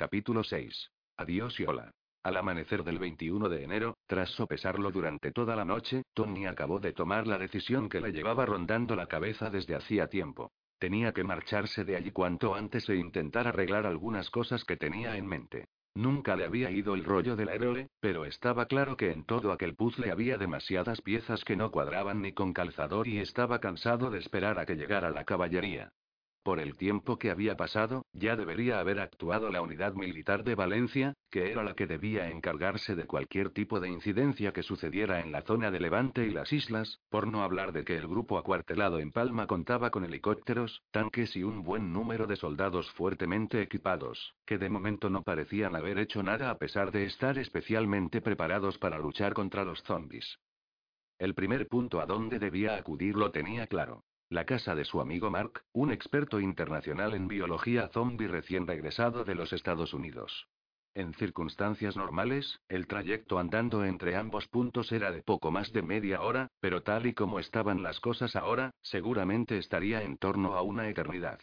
Capítulo 6. Adiós y hola. Al amanecer del 21 de enero, tras sopesarlo durante toda la noche, Tony acabó de tomar la decisión que le llevaba rondando la cabeza desde hacía tiempo. Tenía que marcharse de allí cuanto antes e intentar arreglar algunas cosas que tenía en mente. Nunca le había ido el rollo del aerole, pero estaba claro que en todo aquel puzzle había demasiadas piezas que no cuadraban ni con calzador y estaba cansado de esperar a que llegara la caballería. Por el tiempo que había pasado, ya debería haber actuado la unidad militar de Valencia, que era la que debía encargarse de cualquier tipo de incidencia que sucediera en la zona de Levante y las islas, por no hablar de que el grupo acuartelado en Palma contaba con helicópteros, tanques y un buen número de soldados fuertemente equipados, que de momento no parecían haber hecho nada a pesar de estar especialmente preparados para luchar contra los zombies. El primer punto a donde debía acudir lo tenía claro. La casa de su amigo Mark, un experto internacional en biología zombie recién regresado de los Estados Unidos. En circunstancias normales, el trayecto andando entre ambos puntos era de poco más de media hora, pero tal y como estaban las cosas ahora, seguramente estaría en torno a una eternidad.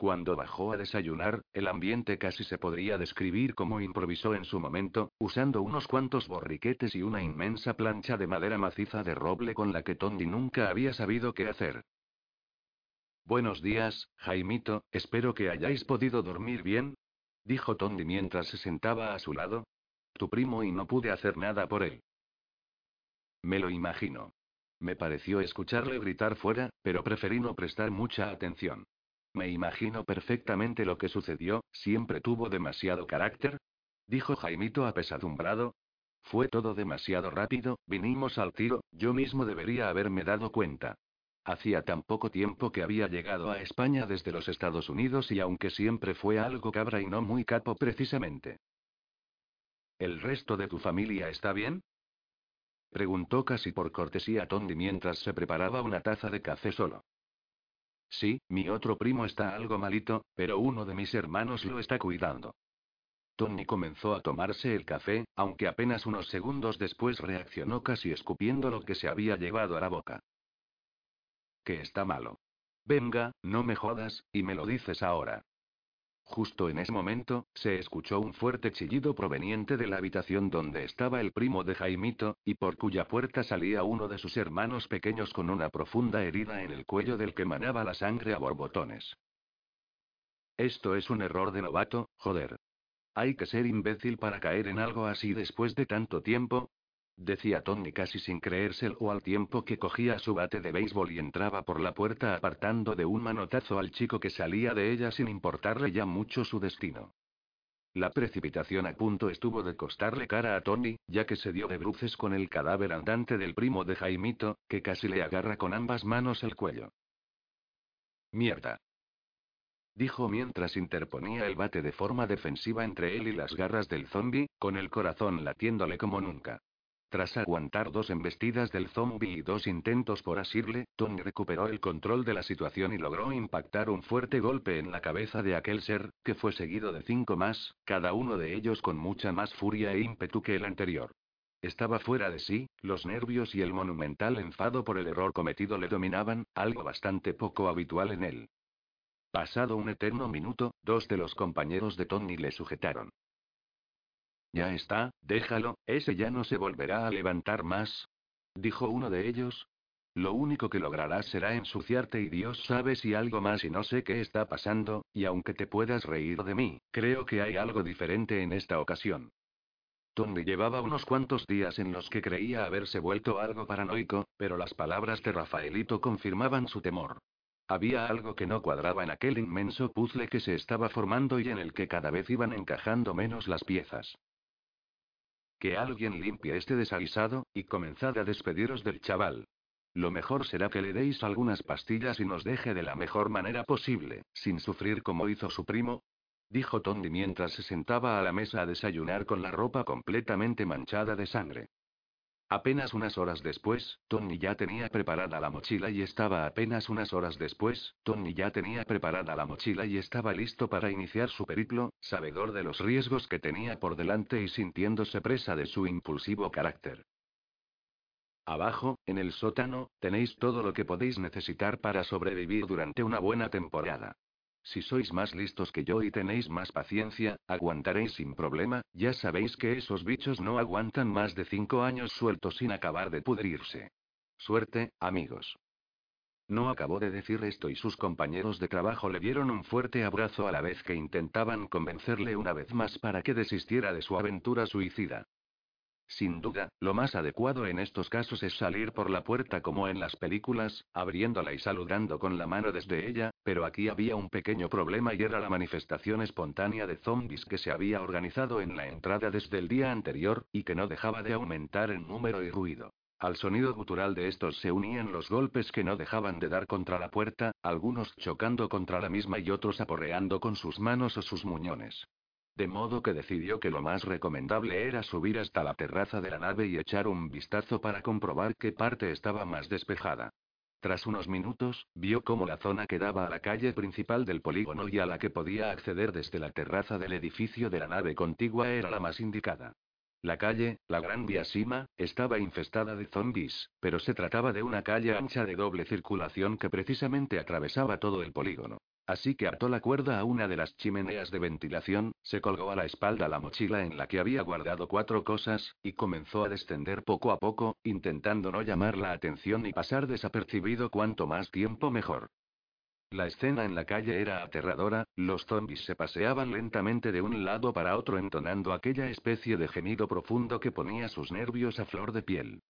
Cuando bajó a desayunar, el ambiente casi se podría describir como improvisó en su momento, usando unos cuantos borriquetes y una inmensa plancha de madera maciza de roble con la que Tony nunca había sabido qué hacer. Buenos días, Jaimito, espero que hayáis podido dormir bien, dijo Tony mientras se sentaba a su lado. Tu primo y no pude hacer nada por él. Me lo imagino. Me pareció escucharle gritar fuera, pero preferí no prestar mucha atención. Me imagino perfectamente lo que sucedió, siempre tuvo demasiado carácter. Dijo Jaimito apesadumbrado. Fue todo demasiado rápido, vinimos al tiro, yo mismo debería haberme dado cuenta. Hacía tan poco tiempo que había llegado a España desde los Estados Unidos y aunque siempre fue algo cabra y no muy capo precisamente. ¿El resto de tu familia está bien? Preguntó casi por cortesía Tony mientras se preparaba una taza de café solo. Sí, mi otro primo está algo malito, pero uno de mis hermanos lo está cuidando. Tony comenzó a tomarse el café, aunque apenas unos segundos después reaccionó casi escupiendo lo que se había llevado a la boca. Que está malo. Venga, no me jodas, y me lo dices ahora. Justo en ese momento, se escuchó un fuerte chillido proveniente de la habitación donde estaba el primo de Jaimito, y por cuya puerta salía uno de sus hermanos pequeños con una profunda herida en el cuello del que manaba la sangre a borbotones. Esto es un error de novato, joder. Hay que ser imbécil para caer en algo así después de tanto tiempo, decía Tony casi sin creérselo al tiempo que cogía su bate de béisbol y entraba por la puerta apartando de un manotazo al chico que salía de ella sin importarle ya mucho su destino. La precipitación a punto estuvo de costarle cara a Tony, ya que se dio de bruces con el cadáver andante del primo de Jaimito, que casi le agarra con ambas manos el cuello. Mierda. Dijo mientras interponía el bate de forma defensiva entre él y las garras del zombi, con el corazón latiéndole como nunca. Tras aguantar dos embestidas del zombie y dos intentos por asirle, Tony recuperó el control de la situación y logró impactar un fuerte golpe en la cabeza de aquel ser, que fue seguido de cinco más, cada uno de ellos con mucha más furia e ímpetu que el anterior. Estaba fuera de sí, los nervios y el monumental enfado por el error cometido le dominaban, algo bastante poco habitual en él. Pasado un eterno minuto, dos de los compañeros de Tony le sujetaron. Ya está, déjalo, ese ya no se volverá a levantar más. Dijo uno de ellos. Lo único que lograrás será ensuciarte y Dios sabe si algo más y no sé qué está pasando, y aunque te puedas reír de mí, creo que hay algo diferente en esta ocasión. Tony llevaba unos cuantos días en los que creía haberse vuelto algo paranoico, pero las palabras de Rafaelito confirmaban su temor. Había algo que no cuadraba en aquel inmenso puzzle que se estaba formando y en el que cada vez iban encajando menos las piezas. Que alguien limpie este desaguisado, y comenzad a despediros del chaval. Lo mejor será que le deis algunas pastillas y nos deje de la mejor manera posible, sin sufrir como hizo su primo. Dijo Tony mientras se sentaba a la mesa a desayunar con la ropa completamente manchada de sangre. Apenas unas horas después, Tony ya tenía preparada la mochila y estaba apenas unas horas después, Tony ya tenía preparada la mochila y estaba listo para iniciar su periplo, sabedor de los riesgos que tenía por delante y sintiéndose presa de su impulsivo carácter. Abajo, en el sótano, tenéis todo lo que podéis necesitar para sobrevivir durante una buena temporada. Si sois más listos que yo y tenéis más paciencia, aguantaréis sin problema, ya sabéis que esos bichos no aguantan más de cinco años sueltos sin acabar de pudrirse. Suerte, amigos. No acabó de decir esto y sus compañeros de trabajo le dieron un fuerte abrazo a la vez que intentaban convencerle una vez más para que desistiera de su aventura suicida. Sin duda, lo más adecuado en estos casos es salir por la puerta como en las películas, abriéndola y saludando con la mano desde ella, pero aquí había un pequeño problema y era la manifestación espontánea de zombies que se había organizado en la entrada desde el día anterior, y que no dejaba de aumentar en número y ruido. Al sonido gutural de estos se unían los golpes que no dejaban de dar contra la puerta, algunos chocando contra la misma y otros aporreando con sus manos o sus muñones. De modo que decidió que lo más recomendable era subir hasta la terraza de la nave y echar un vistazo para comprobar qué parte estaba más despejada. Tras unos minutos, vio cómo la zona que daba a la calle principal del polígono y a la que podía acceder desde la terraza del edificio de la nave contigua era la más indicada. La calle, la Gran Vía Sima, estaba infestada de zombies, pero se trataba de una calle ancha de doble circulación que precisamente atravesaba todo el polígono. Así que ató la cuerda a una de las chimeneas de ventilación, se colgó a la espalda la mochila en la que había guardado cuatro cosas, y comenzó a descender poco a poco, intentando no llamar la atención y pasar desapercibido cuanto más tiempo mejor. La escena en la calle era aterradora, los zombies se paseaban lentamente de un lado para otro entonando aquella especie de gemido profundo que ponía sus nervios a flor de piel.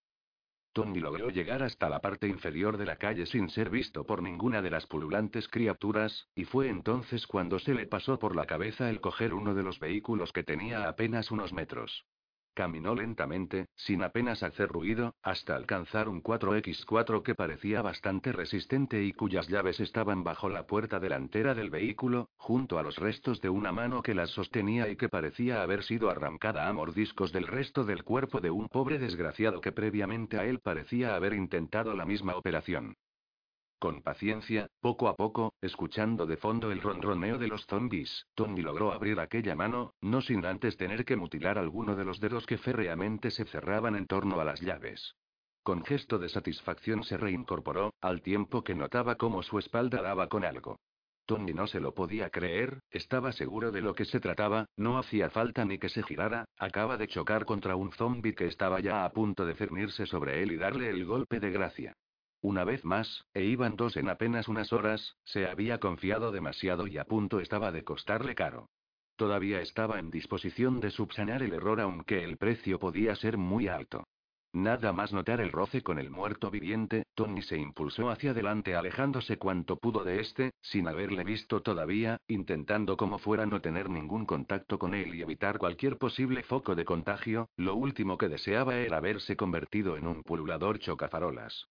Tony logró llegar hasta la parte inferior de la calle sin ser visto por ninguna de las pululantes criaturas, y fue entonces cuando se le pasó por la cabeza el coger uno de los vehículos que tenía apenas unos metros. Caminó lentamente, sin apenas hacer ruido, hasta alcanzar un 4X4 que parecía bastante resistente y cuyas llaves estaban bajo la puerta delantera del vehículo, junto a los restos de una mano que las sostenía y que parecía haber sido arrancada a mordiscos del resto del cuerpo de un pobre desgraciado que previamente a él parecía haber intentado la misma operación. Con paciencia, poco a poco, escuchando de fondo el ronroneo de los zombies, Tony logró abrir aquella mano, no sin antes tener que mutilar alguno de los dedos que férreamente se cerraban en torno a las llaves. Con gesto de satisfacción se reincorporó, al tiempo que notaba cómo su espalda daba con algo. Tony no se lo podía creer, estaba seguro de lo que se trataba, no hacía falta ni que se girara, acaba de chocar contra un zombie que estaba ya a punto de cernirse sobre él y darle el golpe de gracia. Una vez más, e iban dos en apenas unas horas, se había confiado demasiado y a punto estaba de costarle caro. Todavía estaba en disposición de subsanar el error aunque el precio podía ser muy alto. Nada más notar el roce con el muerto viviente, Tony se impulsó hacia adelante alejándose cuanto pudo de este, sin haberle visto todavía, intentando como fuera no tener ningún contacto con él y evitar cualquier posible foco de contagio, lo último que deseaba era haberse convertido en un pululador chocafarolas.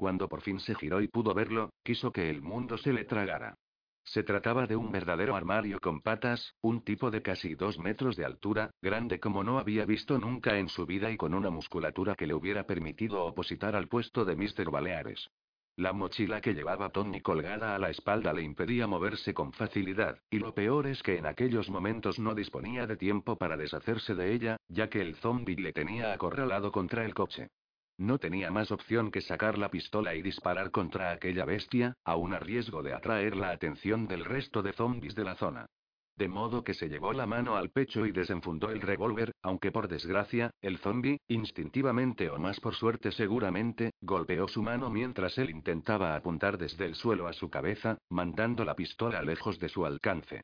Cuando por fin se giró y pudo verlo, quiso que el mundo se le tragara. Se trataba de un verdadero armario con patas, un tipo de casi dos metros de altura, grande como no había visto nunca en su vida y con una musculatura que le hubiera permitido opositar al puesto de Mr. Baleares. La mochila que llevaba Tony colgada a la espalda le impedía moverse con facilidad, y lo peor es que en aquellos momentos no disponía de tiempo para deshacerse de ella, ya que el zombie le tenía acorralado contra el coche. No tenía más opción que sacar la pistola y disparar contra aquella bestia, aun a riesgo de atraer la atención del resto de zombies de la zona. De modo que se llevó la mano al pecho y desenfundó el revólver, aunque por desgracia, el zombie, instintivamente o más por suerte seguramente, golpeó su mano mientras él intentaba apuntar desde el suelo a su cabeza, mandando la pistola lejos de su alcance.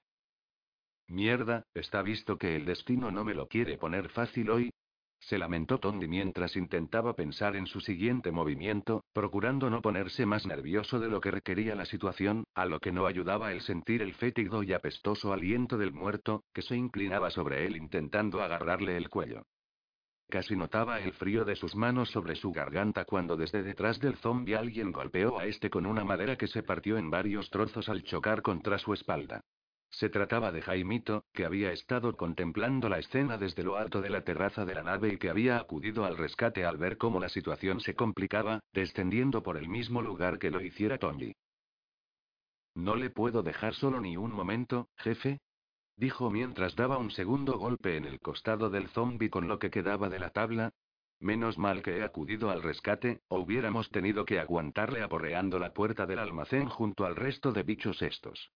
Mierda, está visto que el destino no me lo quiere poner fácil hoy, se lamentó Tony mientras intentaba pensar en su siguiente movimiento, procurando no ponerse más nervioso de lo que requería la situación, a lo que no ayudaba el sentir el fétido y apestoso aliento del muerto, que se inclinaba sobre él intentando agarrarle el cuello. Casi notaba el frío de sus manos sobre su garganta cuando desde detrás del zombi alguien golpeó a este con una madera que se partió en varios trozos al chocar contra su espalda. Se trataba de Jaimito, que había estado contemplando la escena desde lo alto de la terraza de la nave y que había acudido al rescate al ver cómo la situación se complicaba, descendiendo por el mismo lugar que lo hiciera Tony. No le puedo dejar solo ni un momento, jefe, dijo mientras daba un segundo golpe en el costado del zombi con lo que quedaba de la tabla. Menos mal que he acudido al rescate, o hubiéramos tenido que aguantarle aporreando la puerta del almacén junto al resto de bichos estos.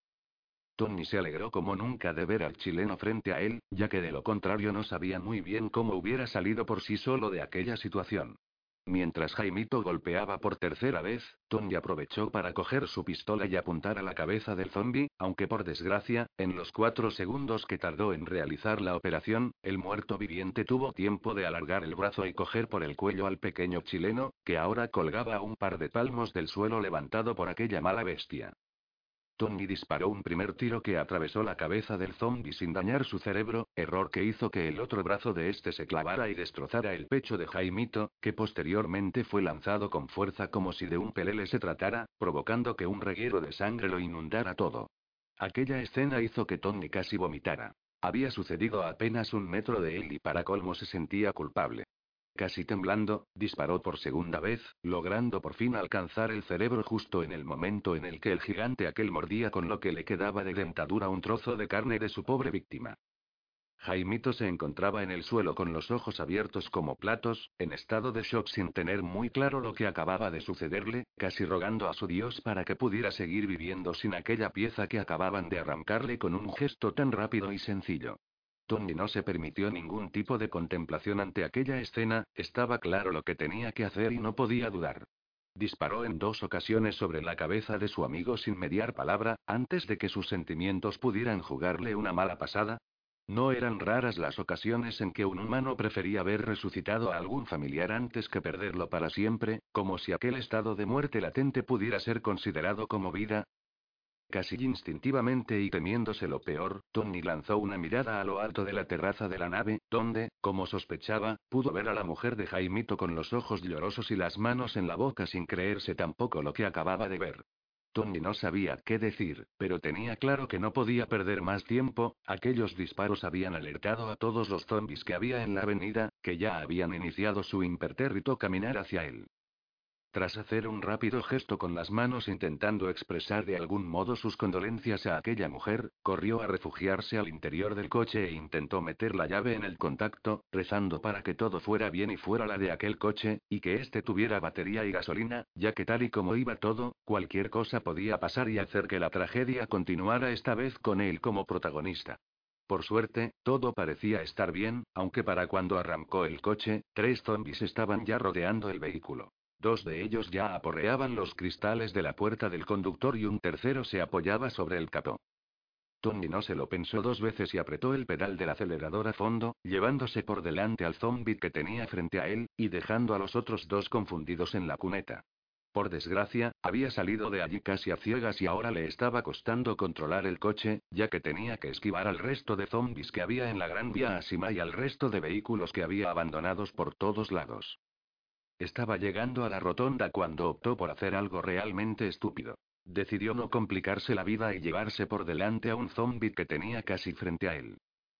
Tony se alegró como nunca de ver al chileno frente a él, ya que de lo contrario no sabía muy bien cómo hubiera salido por sí solo de aquella situación. Mientras Jaimito golpeaba por tercera vez, Tony aprovechó para coger su pistola y apuntar a la cabeza del zombi, aunque por desgracia, en los cuatro segundos que tardó en realizar la operación, el muerto viviente tuvo tiempo de alargar el brazo y coger por el cuello al pequeño chileno, que ahora colgaba a un par de palmos del suelo levantado por aquella mala bestia. Tony disparó un primer tiro que atravesó la cabeza del zombie sin dañar su cerebro, error que hizo que el otro brazo de este se clavara y destrozara el pecho de Jaimito, que posteriormente fue lanzado con fuerza como si de un pelele se tratara, provocando que un reguero de sangre lo inundara todo. Aquella escena hizo que Tony casi vomitara. Había sucedido apenas un metro de él y para colmo se sentía culpable. Casi temblando, disparó por segunda vez, logrando por fin alcanzar el cerebro justo en el momento en el que el gigante aquel mordía con lo que le quedaba de dentadura un trozo de carne de su pobre víctima. Jaimito se encontraba en el suelo con los ojos abiertos como platos, en estado de shock sin tener muy claro lo que acababa de sucederle, casi rogando a su Dios para que pudiera seguir viviendo sin aquella pieza que acababan de arrancarle con un gesto tan rápido y sencillo. Tony no se permitió ningún tipo de contemplación ante aquella escena, estaba claro lo que tenía que hacer y no podía dudar. Disparó en dos ocasiones sobre la cabeza de su amigo sin mediar palabra, antes de que sus sentimientos pudieran jugarle una mala pasada. No eran raras las ocasiones en que un humano prefería ver resucitado a algún familiar antes que perderlo para siempre, como si aquel estado de muerte latente pudiera ser considerado como vida, Casi instintivamente y temiéndose lo peor, Tony lanzó una mirada a lo alto de la terraza de la nave, donde, como sospechaba, pudo ver a la mujer de Jaimito con los ojos llorosos y las manos en la boca sin creerse tampoco lo que acababa de ver. Tony no sabía qué decir, pero tenía claro que no podía perder más tiempo, aquellos disparos habían alertado a todos los zombies que había en la avenida, que ya habían iniciado su impertérrito caminar hacia él. Tras hacer un rápido gesto con las manos intentando expresar de algún modo sus condolencias a aquella mujer, corrió a refugiarse al interior del coche e intentó meter la llave en el contacto, rezando para que todo fuera bien y fuera la de aquel coche, y que éste tuviera batería y gasolina, ya que tal y como iba todo, cualquier cosa podía pasar y hacer que la tragedia continuara esta vez con él como protagonista. Por suerte, todo parecía estar bien, aunque para cuando arrancó el coche, tres zombies estaban ya rodeando el vehículo. Dos de ellos ya aporreaban los cristales de la puerta del conductor y un tercero se apoyaba sobre el capó. Tony no se lo pensó dos veces y apretó el pedal del acelerador a fondo, llevándose por delante al zombie que tenía frente a él, y dejando a los otros dos confundidos en la cuneta. Por desgracia, había salido de allí casi a ciegas y ahora le estaba costando controlar el coche, ya que tenía que esquivar al resto de zombies que había en la gran vía Asima y al resto de vehículos que había abandonados por todos lados. Estaba llegando a la rotonda cuando optó por hacer algo realmente estúpido. Decidió no complicarse la vida y llevarse por delante a un zombie que tenía casi frente a él.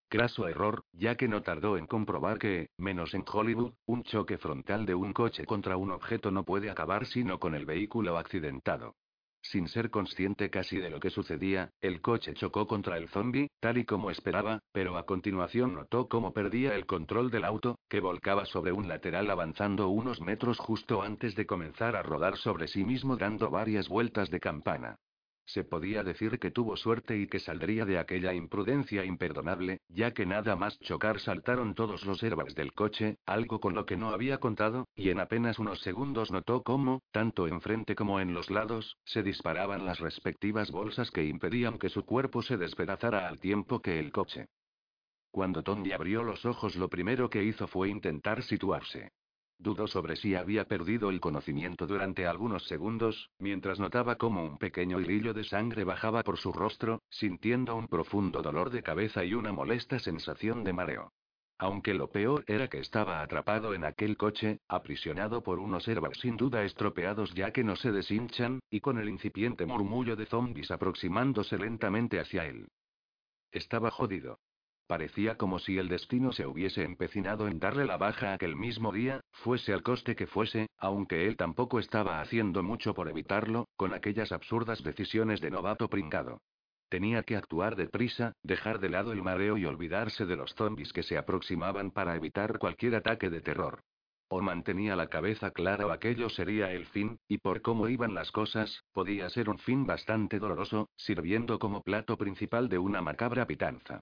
Craso error, ya que no tardó en comprobar que, menos en Hollywood, un choque frontal de un coche contra un objeto no puede acabar sino con el vehículo accidentado. Sin ser consciente casi de lo que sucedía, el coche chocó contra el zombie, tal y como esperaba, pero a continuación notó cómo perdía el control del auto, que volcaba sobre un lateral avanzando unos metros justo antes de comenzar a rodar sobre sí mismo dando varias vueltas de campana. Se podía decir que tuvo suerte y que saldría de aquella imprudencia imperdonable, ya que nada más chocar saltaron todos los herbas del coche, algo con lo que no había contado, y en apenas unos segundos notó cómo, tanto enfrente como en los lados, se disparaban las respectivas bolsas que impedían que su cuerpo se despedazara al tiempo que el coche. Cuando Tony abrió los ojos lo primero que hizo fue intentar situarse. Dudó sobre si había perdido el conocimiento durante algunos segundos, mientras notaba cómo un pequeño hilillo de sangre bajaba por su rostro, sintiendo un profundo dolor de cabeza y una molesta sensación de mareo. Aunque lo peor era que estaba atrapado en aquel coche, aprisionado por unos herbas sin duda estropeados ya que no se deshinchan, y con el incipiente murmullo de zombies aproximándose lentamente hacia él. Estaba jodido. Parecía como si el destino se hubiese empecinado en darle la baja aquel mismo día, fuese al coste que fuese, aunque él tampoco estaba haciendo mucho por evitarlo, con aquellas absurdas decisiones de novato pringado. Tenía que actuar deprisa, dejar de lado el mareo y olvidarse de los zombies que se aproximaban para evitar cualquier ataque de terror. O mantenía la cabeza clara o aquello sería el fin, y por cómo iban las cosas, podía ser un fin bastante doloroso, sirviendo como plato principal de una macabra pitanza.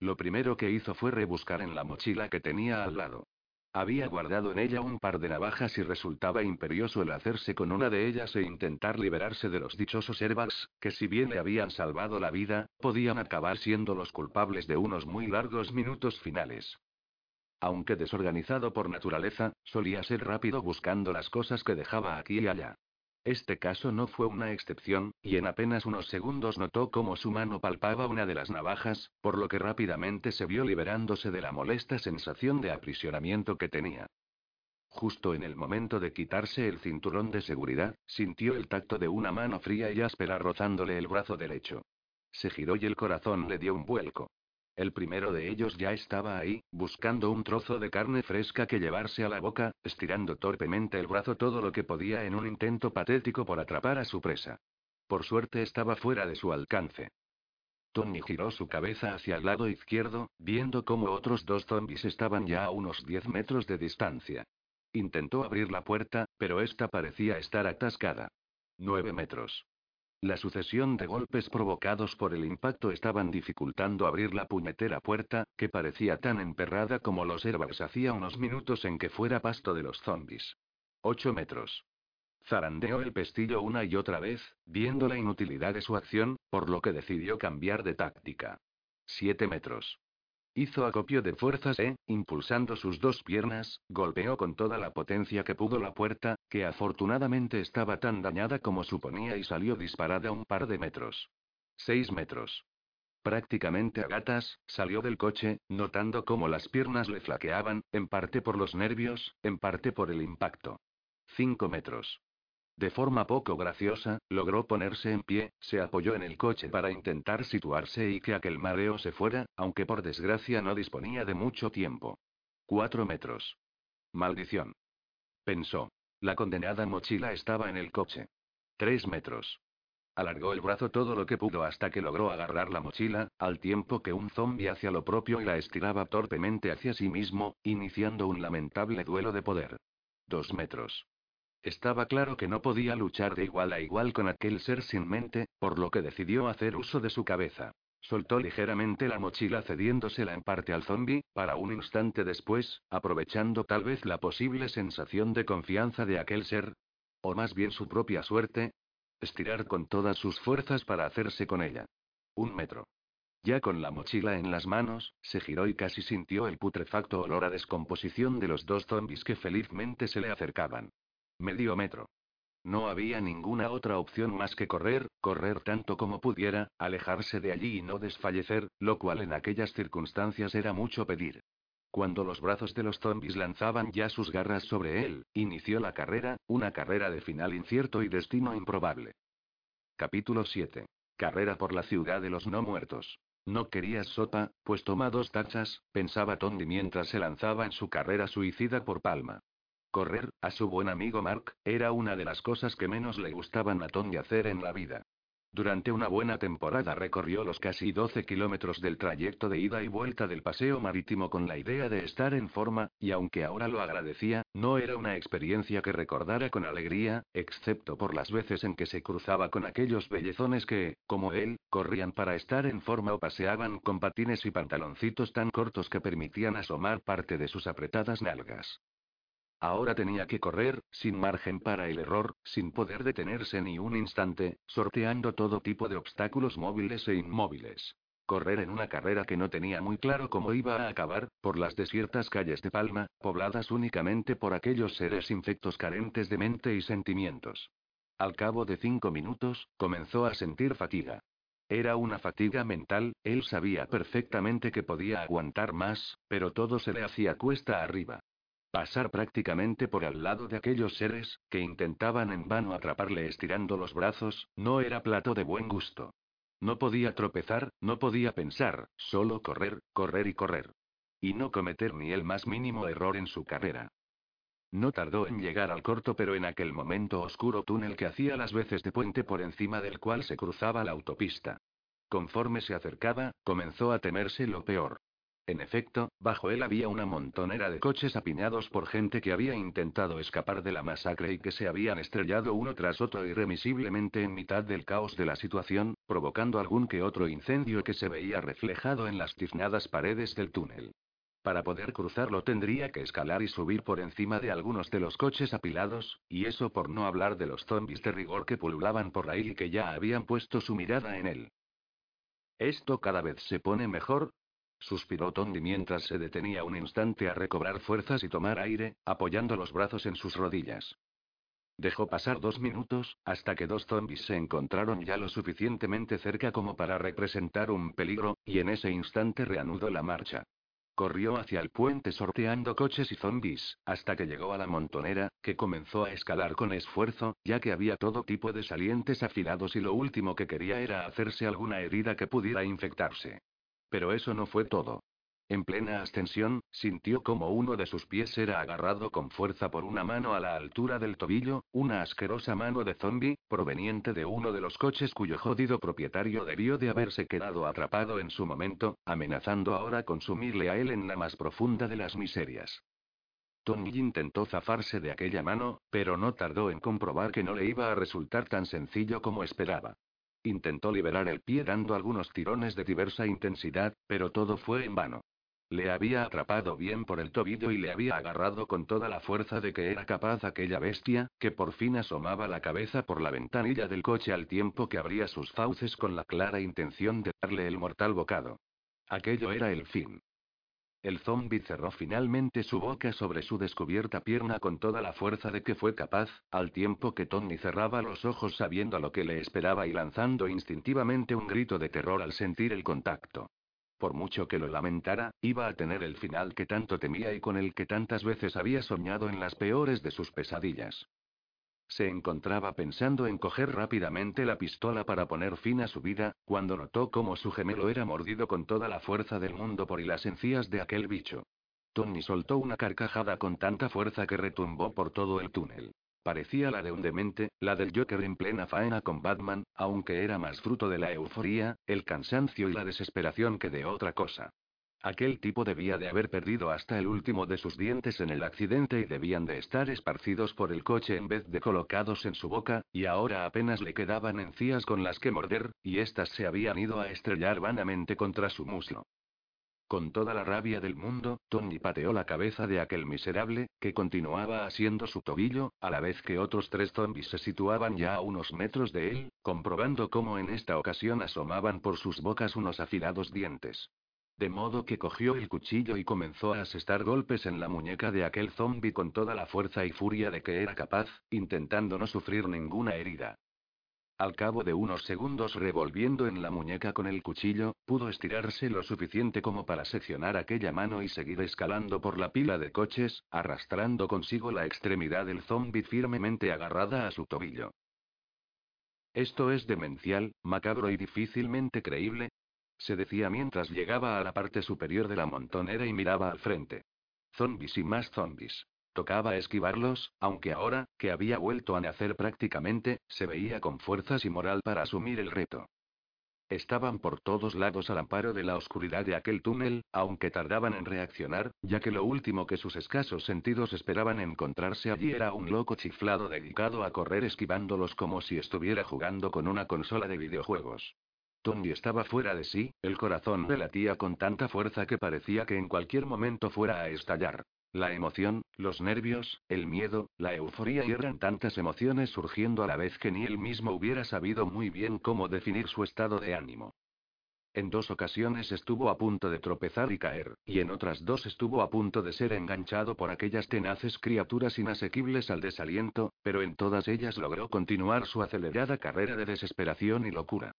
Lo primero que hizo fue rebuscar en la mochila que tenía al lado. Había guardado en ella un par de navajas y resultaba imperioso el hacerse con una de ellas e intentar liberarse de los dichosos airbags, que si bien le habían salvado la vida, podían acabar siendo los culpables de unos muy largos minutos finales. Aunque desorganizado por naturaleza, solía ser rápido buscando las cosas que dejaba aquí y allá. Este caso no fue una excepción, y en apenas unos segundos notó cómo su mano palpaba una de las navajas, por lo que rápidamente se vio liberándose de la molesta sensación de aprisionamiento que tenía. Justo en el momento de quitarse el cinturón de seguridad, sintió el tacto de una mano fría y áspera rozándole el brazo derecho. Se giró y el corazón le dio un vuelco. El primero de ellos ya estaba ahí, buscando un trozo de carne fresca que llevarse a la boca, estirando torpemente el brazo todo lo que podía en un intento patético por atrapar a su presa. Por suerte estaba fuera de su alcance. Tony giró su cabeza hacia el lado izquierdo, viendo cómo otros dos zombies estaban ya a unos 10 metros de distancia. Intentó abrir la puerta, pero esta parecía estar atascada. Nueve metros. La sucesión de golpes provocados por el impacto estaban dificultando abrir la puñetera puerta, que parecía tan emperrada como los airbags hacía unos minutos en que fuera pasto de los zombies. Ocho metros. Zarandeó el pestillo una y otra vez, viendo la inutilidad de su acción, por lo que decidió cambiar de táctica. Siete metros. Hizo acopio de fuerzas e, impulsando sus dos piernas, golpeó con toda la potencia que pudo la puerta, que afortunadamente estaba tan dañada como suponía y salió disparada un par de metros. Seis metros. Prácticamente a gatas, salió del coche, notando cómo las piernas le flaqueaban, en parte por los nervios, en parte por el impacto. Cinco metros. De forma poco graciosa, logró ponerse en pie, se apoyó en el coche para intentar situarse y que aquel mareo se fuera, aunque por desgracia no disponía de mucho tiempo. Cuatro metros. Maldición. Pensó. La condenada mochila estaba en el coche. Tres metros. Alargó el brazo todo lo que pudo hasta que logró agarrar la mochila, al tiempo que un zombi hacía lo propio y la estiraba torpemente hacia sí mismo, iniciando un lamentable duelo de poder. Dos metros. Estaba claro que no podía luchar de igual a igual con aquel ser sin mente, por lo que decidió hacer uso de su cabeza. Soltó ligeramente la mochila cediéndosela en parte al zombi, para un instante después, aprovechando tal vez la posible sensación de confianza de aquel ser, o más bien su propia suerte, estirar con todas sus fuerzas para hacerse con ella. Un metro. Ya con la mochila en las manos, se giró y casi sintió el putrefacto olor a descomposición de los dos zombis que felizmente se le acercaban. Medio metro. No había ninguna otra opción más que correr, correr tanto como pudiera, alejarse de allí y no desfallecer, lo cual en aquellas circunstancias era mucho pedir. Cuando los brazos de los zombies lanzaban ya sus garras sobre él, inició la carrera, una carrera de final incierto y destino improbable. Capítulo 7. Carrera por la ciudad de los no muertos. No querías sopa, pues toma dos tachas, pensaba Tondi mientras se lanzaba en su carrera suicida por Palma. Correr, a su buen amigo Mark, era una de las cosas que menos le gustaban a Tony hacer en la vida. Durante una buena temporada recorrió los casi 12 kilómetros del trayecto de ida y vuelta del paseo marítimo con la idea de estar en forma, y aunque ahora lo agradecía, no era una experiencia que recordara con alegría, excepto por las veces en que se cruzaba con aquellos bellezones que, como él, corrían para estar en forma o paseaban con patines y pantaloncitos tan cortos que permitían asomar parte de sus apretadas nalgas. Ahora tenía que correr, sin margen para el error, sin poder detenerse ni un instante, sorteando todo tipo de obstáculos móviles e inmóviles. Correr en una carrera que no tenía muy claro cómo iba a acabar, por las desiertas calles de Palma, pobladas únicamente por aquellos seres infectos carentes de mente y sentimientos. Al cabo de cinco minutos, comenzó a sentir fatiga. Era una fatiga mental, él sabía perfectamente que podía aguantar más, pero todo se le hacía cuesta arriba. Pasar prácticamente por al lado de aquellos seres, que intentaban en vano atraparle estirando los brazos, no era plato de buen gusto. No podía tropezar, no podía pensar, solo correr, correr y correr. Y no cometer ni el más mínimo error en su carrera. No tardó en llegar al corto pero en aquel momento oscuro túnel que hacía las veces de puente por encima del cual se cruzaba la autopista. Conforme se acercaba, comenzó a temerse lo peor. En efecto, bajo él había una montonera de coches apiñados por gente que había intentado escapar de la masacre y que se habían estrellado uno tras otro irremisiblemente en mitad del caos de la situación, provocando algún que otro incendio que se veía reflejado en las tiznadas paredes del túnel. Para poder cruzarlo tendría que escalar y subir por encima de algunos de los coches apilados, y eso por no hablar de los zombies de rigor que pululaban por ahí y que ya habían puesto su mirada en él. Esto cada vez se pone mejor, Suspiró Tony mientras se detenía un instante a recobrar fuerzas y tomar aire, apoyando los brazos en sus rodillas. Dejó pasar dos minutos, hasta que dos zombies se encontraron ya lo suficientemente cerca como para representar un peligro, y en ese instante reanudó la marcha. Corrió hacia el puente sorteando coches y zombies, hasta que llegó a la montonera, que comenzó a escalar con esfuerzo, ya que había todo tipo de salientes afilados y lo último que quería era hacerse alguna herida que pudiera infectarse. Pero eso no fue todo. En plena ascensión, sintió como uno de sus pies era agarrado con fuerza por una mano a la altura del tobillo, una asquerosa mano de zombie, proveniente de uno de los coches cuyo jodido propietario debió de haberse quedado atrapado en su momento, amenazando ahora con sumirle a él en la más profunda de las miserias. Tony intentó zafarse de aquella mano, pero no tardó en comprobar que no le iba a resultar tan sencillo como esperaba. Intentó liberar el pie dando algunos tirones de diversa intensidad, pero todo fue en vano. Le había atrapado bien por el tobillo y le había agarrado con toda la fuerza de que era capaz aquella bestia, que por fin asomaba la cabeza por la ventanilla del coche al tiempo que abría sus fauces con la clara intención de darle el mortal bocado. Aquello era el fin. El zombi cerró finalmente su boca sobre su descubierta pierna con toda la fuerza de que fue capaz, al tiempo que Tony cerraba los ojos sabiendo lo que le esperaba y lanzando instintivamente un grito de terror al sentir el contacto. Por mucho que lo lamentara, iba a tener el final que tanto temía y con el que tantas veces había soñado en las peores de sus pesadillas. Se encontraba pensando en coger rápidamente la pistola para poner fin a su vida, cuando notó cómo su gemelo era mordido con toda la fuerza del mundo por las encías de aquel bicho. Tony soltó una carcajada con tanta fuerza que retumbó por todo el túnel. Parecía la de un demente, la del Joker en plena faena con Batman, aunque era más fruto de la euforía, el cansancio y la desesperación que de otra cosa. Aquel tipo debía de haber perdido hasta el último de sus dientes en el accidente y debían de estar esparcidos por el coche en vez de colocados en su boca, y ahora apenas le quedaban encías con las que morder, y éstas se habían ido a estrellar vanamente contra su muslo. Con toda la rabia del mundo, Tony pateó la cabeza de aquel miserable, que continuaba asiendo su tobillo, a la vez que otros tres zombies se situaban ya a unos metros de él, comprobando cómo en esta ocasión asomaban por sus bocas unos afilados dientes. De modo que cogió el cuchillo y comenzó a asestar golpes en la muñeca de aquel zombi con toda la fuerza y furia de que era capaz, intentando no sufrir ninguna herida. Al cabo de unos segundos revolviendo en la muñeca con el cuchillo, pudo estirarse lo suficiente como para seccionar aquella mano y seguir escalando por la pila de coches, arrastrando consigo la extremidad del zombi firmemente agarrada a su tobillo. Esto es demencial, macabro y difícilmente creíble, se decía mientras llegaba a la parte superior de la montonera y miraba al frente. Zombies y más zombies. Tocaba esquivarlos, aunque ahora, que había vuelto a nacer prácticamente, se veía con fuerzas y moral para asumir el reto. Estaban por todos lados al amparo de la oscuridad de aquel túnel, aunque tardaban en reaccionar, ya que lo último que sus escasos sentidos esperaban encontrarse allí era un loco chiflado dedicado a correr esquivándolos como si estuviera jugando con una consola de videojuegos. Tony estaba fuera de sí, el corazón le latía con tanta fuerza que parecía que en cualquier momento fuera a estallar. La emoción, los nervios, el miedo, la euforía y eran tantas emociones surgiendo a la vez que ni él mismo hubiera sabido muy bien cómo definir su estado de ánimo. En dos ocasiones estuvo a punto de tropezar y caer, y en otras dos estuvo a punto de ser enganchado por aquellas tenaces criaturas inasequibles al desaliento, pero en todas ellas logró continuar su acelerada carrera de desesperación y locura.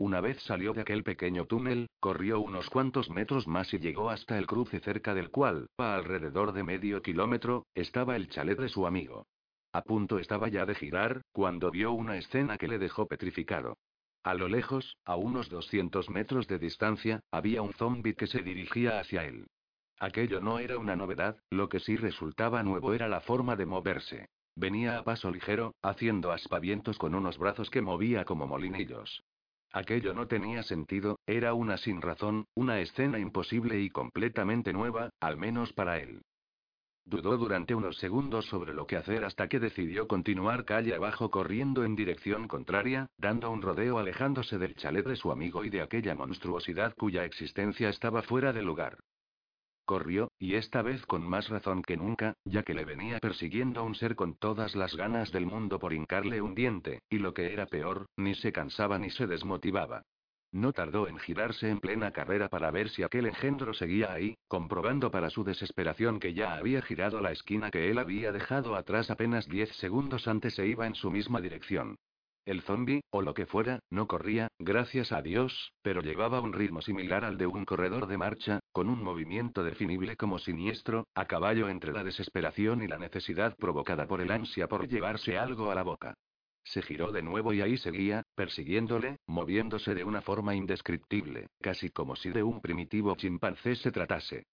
Una vez salió de aquel pequeño túnel, corrió unos cuantos metros más y llegó hasta el cruce cerca del cual, a alrededor de medio kilómetro, estaba el chalet de su amigo. A punto estaba ya de girar, cuando vio una escena que le dejó petrificado. A lo lejos, a unos 200 metros de distancia, había un zombi que se dirigía hacia él. Aquello no era una novedad, lo que sí resultaba nuevo era la forma de moverse. Venía a paso ligero, haciendo aspavientos con unos brazos que movía como molinillos. Aquello no tenía sentido, era una sin razón, una escena imposible y completamente nueva, al menos para él. Dudó durante unos segundos sobre lo que hacer hasta que decidió continuar calle abajo corriendo en dirección contraria, dando un rodeo alejándose del chalet de su amigo y de aquella monstruosidad cuya existencia estaba fuera de lugar. Corrió, y esta vez con más razón que nunca, ya que le venía persiguiendo un ser con todas las ganas del mundo por hincarle un diente, y lo que era peor, ni se cansaba ni se desmotivaba. No tardó en girarse en plena carrera para ver si aquel engendro seguía ahí, comprobando para su desesperación que ya había girado la esquina que él había dejado atrás apenas diez segundos antes e iba en su misma dirección. El zombi, o lo que fuera, no corría, gracias a Dios, pero llevaba un ritmo similar al de un corredor de marcha, con un movimiento definible como siniestro, a caballo entre la desesperación y la necesidad provocada por el ansia por llevarse algo a la boca. Se giró de nuevo y ahí seguía, persiguiéndole, moviéndose de una forma indescriptible, casi como si de un primitivo chimpancé se tratase.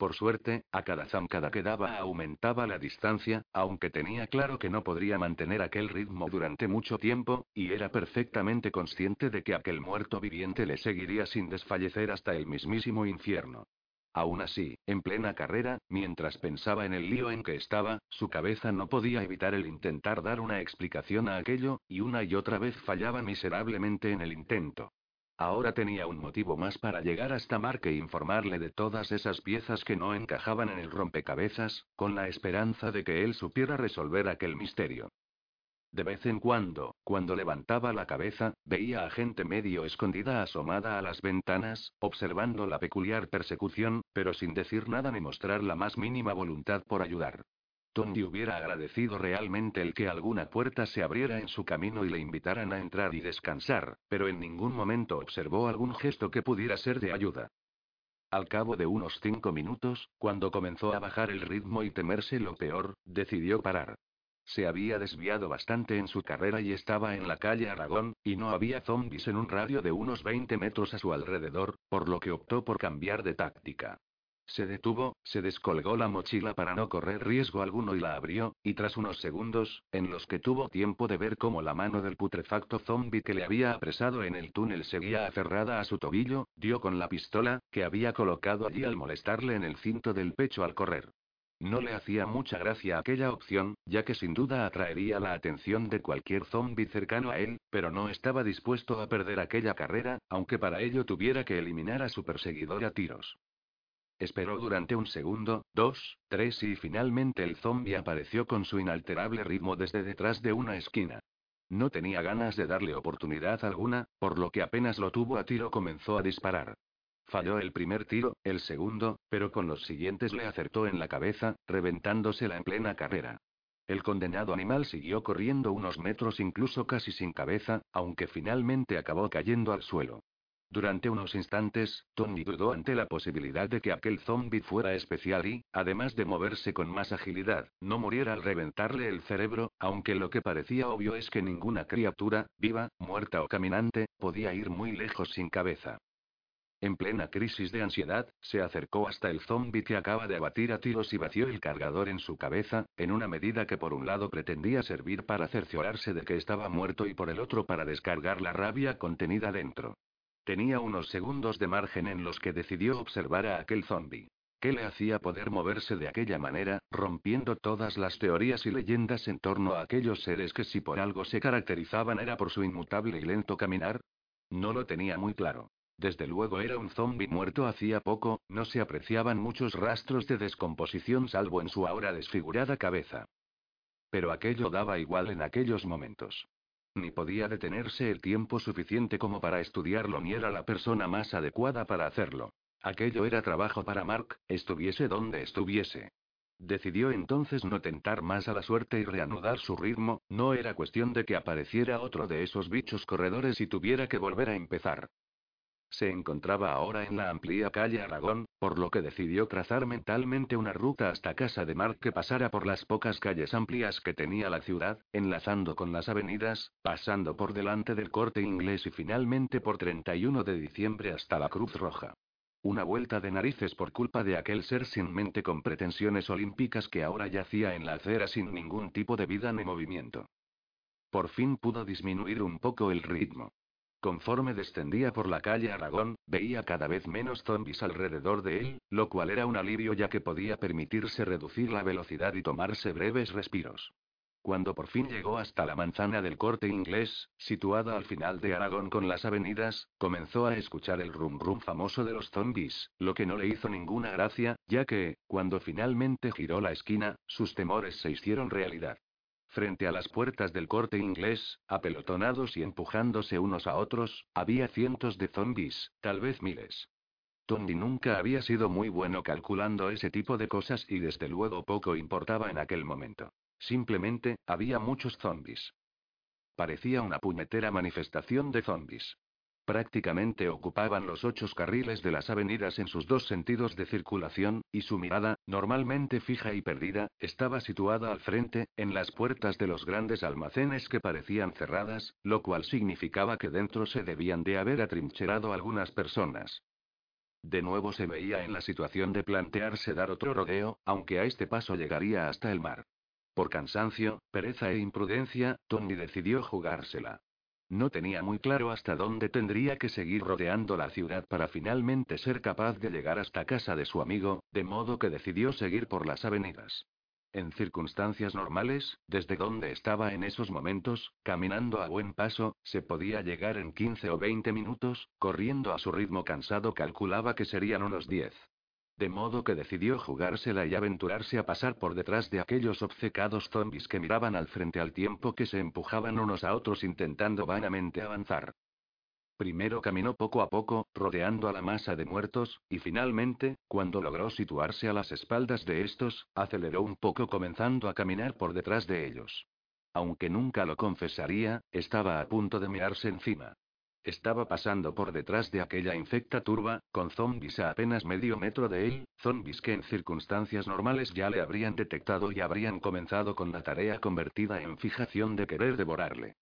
Por suerte, a cada zancada que daba aumentaba la distancia, aunque tenía claro que no podría mantener aquel ritmo durante mucho tiempo, y era perfectamente consciente de que aquel muerto viviente le seguiría sin desfallecer hasta el mismísimo infierno. Aún así, en plena carrera, mientras pensaba en el lío en que estaba, su cabeza no podía evitar el intentar dar una explicación a aquello, y una y otra vez fallaba miserablemente en el intento. Ahora tenía un motivo más para llegar hasta Mark e informarle de todas esas piezas que no encajaban en el rompecabezas, con la esperanza de que él supiera resolver aquel misterio. De vez en cuando, cuando levantaba la cabeza, veía a gente medio escondida asomada a las ventanas, observando la peculiar persecución, pero sin decir nada ni mostrar la más mínima voluntad por ayudar. Tony hubiera agradecido realmente el que alguna puerta se abriera en su camino y le invitaran a entrar y descansar, pero en ningún momento observó algún gesto que pudiera ser de ayuda. Al cabo de unos cinco minutos, cuando comenzó a bajar el ritmo y temerse lo peor, decidió parar. Se había desviado bastante en su carrera y estaba en la calle Aragón, y no había zombies en un radio de unos 20 metros a su alrededor, por lo que optó por cambiar de táctica. Se detuvo, se descolgó la mochila para no correr riesgo alguno y la abrió, y tras unos segundos, en los que tuvo tiempo de ver cómo la mano del putrefacto zombie que le había apresado en el túnel seguía aferrada a su tobillo, dio con la pistola, que había colocado allí al molestarle en el cinto del pecho al correr. No le hacía mucha gracia aquella opción, ya que sin duda atraería la atención de cualquier zombi cercano a él, pero no estaba dispuesto a perder aquella carrera, aunque para ello tuviera que eliminar a su perseguidor a tiros. Esperó durante un segundo, dos, tres y finalmente el zombi apareció con su inalterable ritmo desde detrás de una esquina. No tenía ganas de darle oportunidad alguna, por lo que apenas lo tuvo a tiro comenzó a disparar. Falló el primer tiro, el segundo, pero con los siguientes le acertó en la cabeza, reventándosela en plena carrera. El condenado animal siguió corriendo unos metros incluso casi sin cabeza, aunque finalmente acabó cayendo al suelo. Durante unos instantes, Tony dudó ante la posibilidad de que aquel zombie fuera especial y, además de moverse con más agilidad, no muriera al reventarle el cerebro, aunque lo que parecía obvio es que ninguna criatura, viva, muerta o caminante, podía ir muy lejos sin cabeza. En plena crisis de ansiedad, se acercó hasta el zombi que acaba de abatir a tiros y vació el cargador en su cabeza, en una medida que por un lado pretendía servir para cerciorarse de que estaba muerto y por el otro para descargar la rabia contenida dentro. Tenía unos segundos de margen en los que decidió observar a aquel zombi. ¿Qué le hacía poder moverse de aquella manera, rompiendo todas las teorías y leyendas en torno a aquellos seres que si por algo se caracterizaban era por su inmutable y lento caminar? No lo tenía muy claro. Desde luego era un zombi muerto hacía poco, no se apreciaban muchos rastros de descomposición salvo en su ahora desfigurada cabeza. Pero aquello daba igual en aquellos momentos. Ni podía detenerse el tiempo suficiente como para estudiarlo ni era la persona más adecuada para hacerlo. Aquello era trabajo para Mark, estuviese donde estuviese. Decidió entonces no tentar más a la suerte y reanudar su ritmo, no era cuestión de que apareciera otro de esos bichos corredores y tuviera que volver a empezar. Se encontraba ahora en la amplia calle Aragón, por lo que decidió trazar mentalmente una ruta hasta casa de Mark que pasara por las pocas calles amplias que tenía la ciudad, enlazando con las avenidas, pasando por delante del corte inglés y finalmente por 31 de diciembre hasta la Cruz Roja. Una vuelta de narices por culpa de aquel ser sin mente con pretensiones olímpicas que ahora yacía en la acera sin ningún tipo de vida ni movimiento. Por fin pudo disminuir un poco el ritmo. Conforme descendía por la calle Aragón, veía cada vez menos zombies alrededor de él, lo cual era un alivio ya que podía permitirse reducir la velocidad y tomarse breves respiros. Cuando por fin llegó hasta la manzana del corte inglés, situada al final de Aragón con las avenidas, comenzó a escuchar el rum rum famoso de los zombies, lo que no le hizo ninguna gracia, ya que, cuando finalmente giró la esquina, sus temores se hicieron realidad. Frente a las puertas del corte inglés, apelotonados y empujándose unos a otros, había cientos de zombies, tal vez miles. Tony nunca había sido muy bueno calculando ese tipo de cosas y desde luego poco importaba en aquel momento. Simplemente, había muchos zombies. Parecía una puñetera manifestación de zombies. Prácticamente ocupaban los ocho carriles de las avenidas en sus dos sentidos de circulación, y su mirada, normalmente fija y perdida, estaba situada al frente, en las puertas de los grandes almacenes que parecían cerradas, lo cual significaba que dentro se debían de haber atrincherado algunas personas. De nuevo se veía en la situación de plantearse dar otro rodeo, aunque a este paso llegaría hasta el mar. Por cansancio, pereza e imprudencia, Tony decidió jugársela. No tenía muy claro hasta dónde tendría que seguir rodeando la ciudad para finalmente ser capaz de llegar hasta casa de su amigo, de modo que decidió seguir por las avenidas. En circunstancias normales, desde donde estaba en esos momentos, caminando a buen paso, se podía llegar en 15 o 20 minutos, corriendo a su ritmo cansado calculaba que serían unos 10. De modo que decidió jugársela y aventurarse a pasar por detrás de aquellos obcecados zombies que miraban al frente al tiempo que se empujaban unos a otros intentando vanamente avanzar. Primero caminó poco a poco, rodeando a la masa de muertos, y finalmente, cuando logró situarse a las espaldas de estos, aceleró un poco comenzando a caminar por detrás de ellos. Aunque nunca lo confesaría, estaba a punto de mirarse encima. Estaba pasando por detrás de aquella infecta turba, con zombies a apenas medio metro de él, zombies que en circunstancias normales ya le habrían detectado y habrían comenzado con la tarea convertida en fijación de querer devorarle.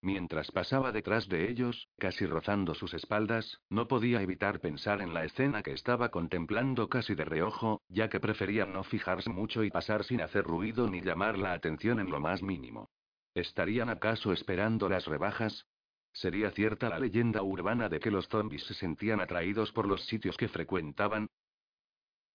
Mientras pasaba detrás de ellos, casi rozando sus espaldas, no podía evitar pensar en la escena que estaba contemplando casi de reojo, ya que prefería no fijarse mucho y pasar sin hacer ruido ni llamar la atención en lo más mínimo. ¿Estarían acaso esperando las rebajas? ¿Sería cierta la leyenda urbana de que los zombies se sentían atraídos por los sitios que frecuentaban?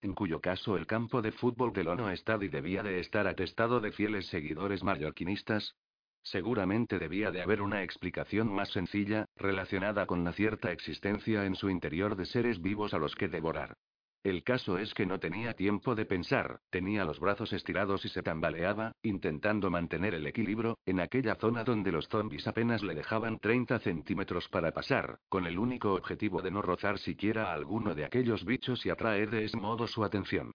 En cuyo caso el campo de fútbol del Ono Estadi debía de estar atestado de fieles seguidores mallorquinistas. Seguramente debía de haber una explicación más sencilla, relacionada con la cierta existencia en su interior de seres vivos a los que devorar. El caso es que no tenía tiempo de pensar, tenía los brazos estirados y se tambaleaba, intentando mantener el equilibrio, en aquella zona donde los zombies apenas le dejaban 30 centímetros para pasar, con el único objetivo de no rozar siquiera a alguno de aquellos bichos y atraer de ese modo su atención.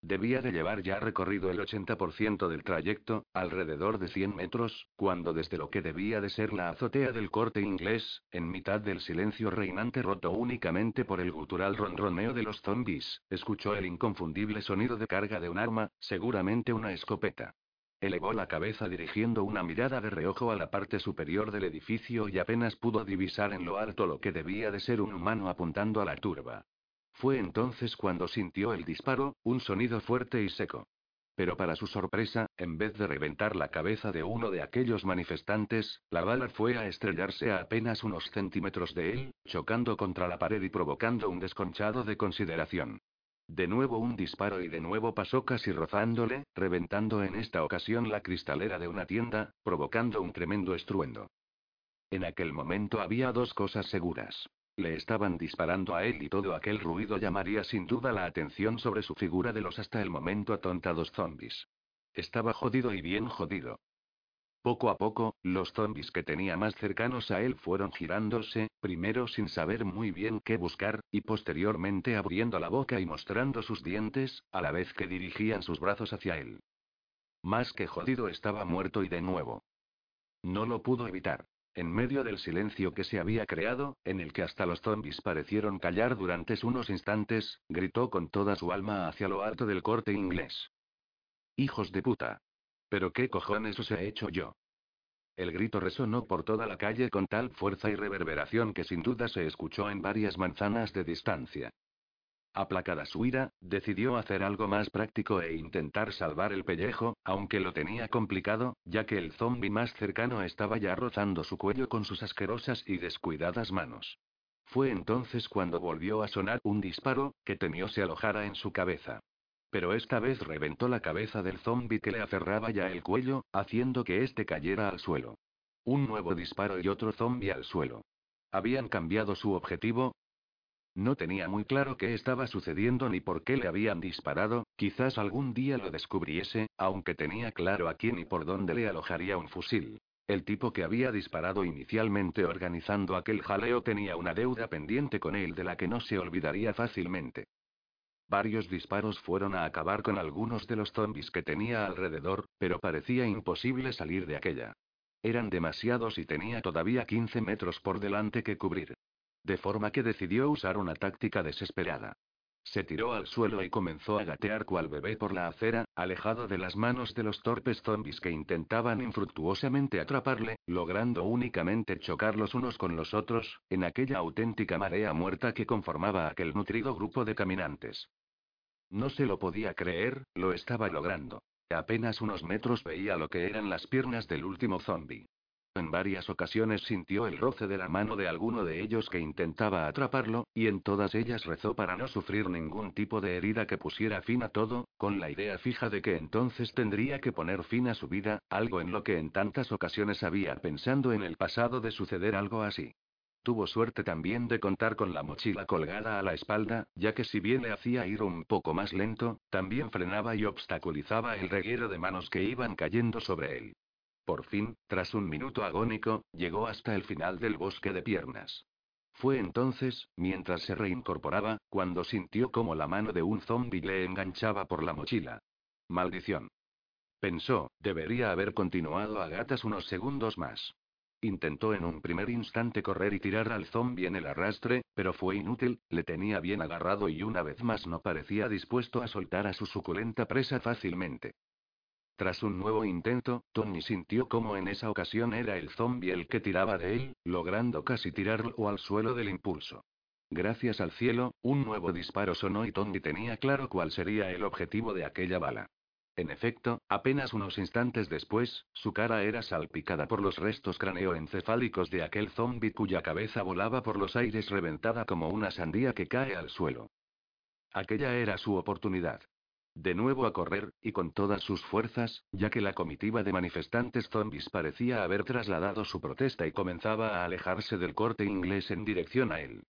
Debía de llevar ya recorrido el 80% del trayecto, alrededor de 100 metros, cuando desde lo que debía de ser la azotea del corte inglés, en mitad del silencio reinante roto únicamente por el gutural ronroneo de los zombies, escuchó el inconfundible sonido de carga de un arma, seguramente una escopeta. Elevó la cabeza dirigiendo una mirada de reojo a la parte superior del edificio y apenas pudo divisar en lo alto lo que debía de ser un humano apuntando a la turba. Fue entonces cuando sintió el disparo, un sonido fuerte y seco. Pero para su sorpresa, en vez de reventar la cabeza de uno de aquellos manifestantes, la bala fue a estrellarse a apenas unos centímetros de él, chocando contra la pared y provocando un desconchado de consideración. De nuevo un disparo y de nuevo pasó casi rozándole, reventando en esta ocasión la cristalera de una tienda, provocando un tremendo estruendo. En aquel momento había dos cosas seguras. Le estaban disparando a él y todo aquel ruido llamaría sin duda la atención sobre su figura de los hasta el momento atontados zombies. Estaba jodido y bien jodido. Poco a poco, los zombies que tenía más cercanos a él fueron girándose, primero sin saber muy bien qué buscar, y posteriormente abriendo la boca y mostrando sus dientes, a la vez que dirigían sus brazos hacia él. Más que jodido estaba muerto y de nuevo. No lo pudo evitar. En medio del silencio que se había creado, en el que hasta los zombies parecieron callar durante unos instantes, gritó con toda su alma hacia lo alto del corte inglés. Hijos de puta. ¿Pero qué cojones os he hecho yo? El grito resonó por toda la calle con tal fuerza y reverberación que sin duda se escuchó en varias manzanas de distancia. Aplacada su ira, decidió hacer algo más práctico e intentar salvar el pellejo, aunque lo tenía complicado, ya que el zombi más cercano estaba ya rozando su cuello con sus asquerosas y descuidadas manos. Fue entonces cuando volvió a sonar un disparo, que temió se alojara en su cabeza. Pero esta vez reventó la cabeza del zombi que le aferraba ya el cuello, haciendo que éste cayera al suelo. Un nuevo disparo y otro zombi al suelo. ¿Habían cambiado su objetivo? No tenía muy claro qué estaba sucediendo ni por qué le habían disparado, quizás algún día lo descubriese, aunque tenía claro a quién y por dónde le alojaría un fusil. El tipo que había disparado inicialmente organizando aquel jaleo tenía una deuda pendiente con él de la que no se olvidaría fácilmente. Varios disparos fueron a acabar con algunos de los zombies que tenía alrededor, pero parecía imposible salir de aquella. Eran demasiados y tenía todavía 15 metros por delante que cubrir. De forma que decidió usar una táctica desesperada. Se tiró al suelo y comenzó a gatear cual bebé por la acera, alejado de las manos de los torpes zombies que intentaban infructuosamente atraparle, logrando únicamente chocar los unos con los otros, en aquella auténtica marea muerta que conformaba aquel nutrido grupo de caminantes. No se lo podía creer, lo estaba logrando. apenas unos metros veía lo que eran las piernas del último zombie. En varias ocasiones sintió el roce de la mano de alguno de ellos que intentaba atraparlo, y en todas ellas rezó para no sufrir ningún tipo de herida que pusiera fin a todo, con la idea fija de que entonces tendría que poner fin a su vida, algo en lo que en tantas ocasiones había pensando en el pasado de suceder algo así. Tuvo suerte también de contar con la mochila colgada a la espalda, ya que si bien le hacía ir un poco más lento, también frenaba y obstaculizaba el reguero de manos que iban cayendo sobre él. Por fin, tras un minuto agónico, llegó hasta el final del bosque de piernas. Fue entonces, mientras se reincorporaba, cuando sintió como la mano de un zombi le enganchaba por la mochila. Maldición. Pensó, debería haber continuado a gatas unos segundos más. Intentó en un primer instante correr y tirar al zombi en el arrastre, pero fue inútil, le tenía bien agarrado y una vez más no parecía dispuesto a soltar a su suculenta presa fácilmente. Tras un nuevo intento, Tony sintió como en esa ocasión era el zombie el que tiraba de él, logrando casi tirarlo al suelo del impulso. Gracias al cielo, un nuevo disparo sonó y Tony tenía claro cuál sería el objetivo de aquella bala. En efecto, apenas unos instantes después, su cara era salpicada por los restos craneoencefálicos de aquel zombie cuya cabeza volaba por los aires reventada como una sandía que cae al suelo. Aquella era su oportunidad. De nuevo a correr, y con todas sus fuerzas, ya que la comitiva de manifestantes zombies parecía haber trasladado su protesta y comenzaba a alejarse del corte inglés en dirección a él.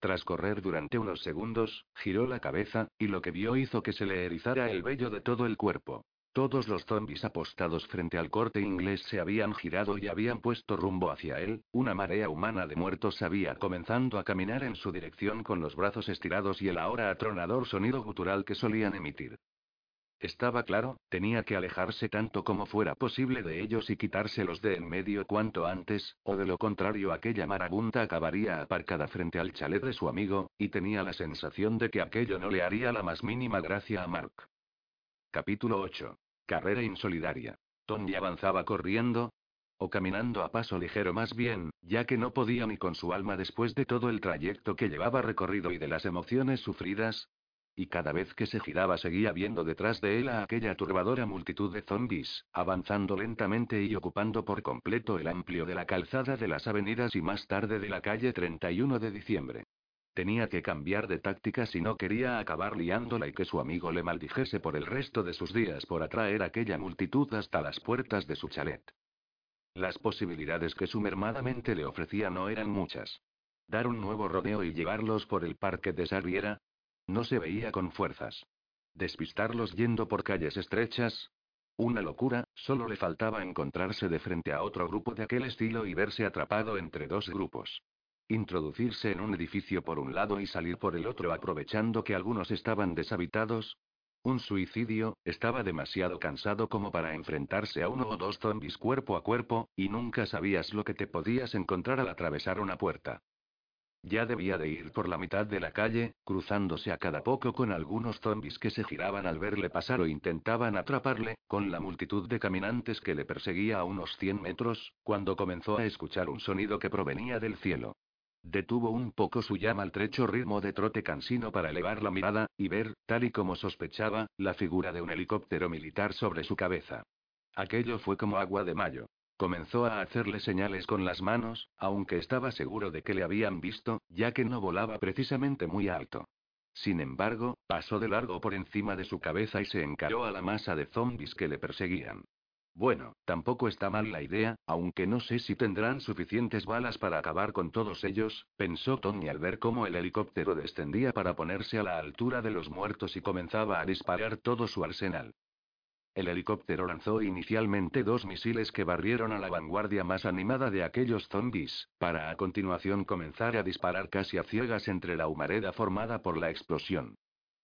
Tras correr durante unos segundos, giró la cabeza, y lo que vio hizo que se le erizara el vello de todo el cuerpo. Todos los zombies apostados frente al corte inglés se habían girado y habían puesto rumbo hacia él, una marea humana de muertos había comenzando a caminar en su dirección con los brazos estirados y el ahora atronador sonido gutural que solían emitir. Estaba claro, tenía que alejarse tanto como fuera posible de ellos y quitárselos de en medio cuanto antes, o de lo contrario aquella marabunta acabaría aparcada frente al chalet de su amigo, y tenía la sensación de que aquello no le haría la más mínima gracia a Mark. Capítulo 8. Carrera insolidaria. Tony avanzaba corriendo, o caminando a paso ligero más bien, ya que no podía ni con su alma después de todo el trayecto que llevaba recorrido y de las emociones sufridas, y cada vez que se giraba seguía viendo detrás de él a aquella turbadora multitud de zombies, avanzando lentamente y ocupando por completo el amplio de la calzada de las avenidas y más tarde de la calle 31 de diciembre. Tenía que cambiar de táctica si no quería acabar liándola y que su amigo le maldijese por el resto de sus días por atraer aquella multitud hasta las puertas de su chalet. Las posibilidades que su mermadamente le ofrecía no eran muchas. Dar un nuevo rodeo y llevarlos por el parque de Sarriera, no se veía con fuerzas. Despistarlos yendo por calles estrechas. Una locura, solo le faltaba encontrarse de frente a otro grupo de aquel estilo y verse atrapado entre dos grupos. Introducirse en un edificio por un lado y salir por el otro aprovechando que algunos estaban deshabitados. Un suicidio, estaba demasiado cansado como para enfrentarse a uno o dos zombies cuerpo a cuerpo, y nunca sabías lo que te podías encontrar al atravesar una puerta. Ya debía de ir por la mitad de la calle, cruzándose a cada poco con algunos zombies que se giraban al verle pasar o intentaban atraparle, con la multitud de caminantes que le perseguía a unos 100 metros, cuando comenzó a escuchar un sonido que provenía del cielo. Detuvo un poco su ya maltrecho ritmo de trote cansino para elevar la mirada, y ver, tal y como sospechaba, la figura de un helicóptero militar sobre su cabeza. Aquello fue como agua de mayo. Comenzó a hacerle señales con las manos, aunque estaba seguro de que le habían visto, ya que no volaba precisamente muy alto. Sin embargo, pasó de largo por encima de su cabeza y se encaró a la masa de zombies que le perseguían. Bueno, tampoco está mal la idea, aunque no sé si tendrán suficientes balas para acabar con todos ellos, pensó Tony al ver cómo el helicóptero descendía para ponerse a la altura de los muertos y comenzaba a disparar todo su arsenal. El helicóptero lanzó inicialmente dos misiles que barrieron a la vanguardia más animada de aquellos zombies, para a continuación comenzar a disparar casi a ciegas entre la humareda formada por la explosión.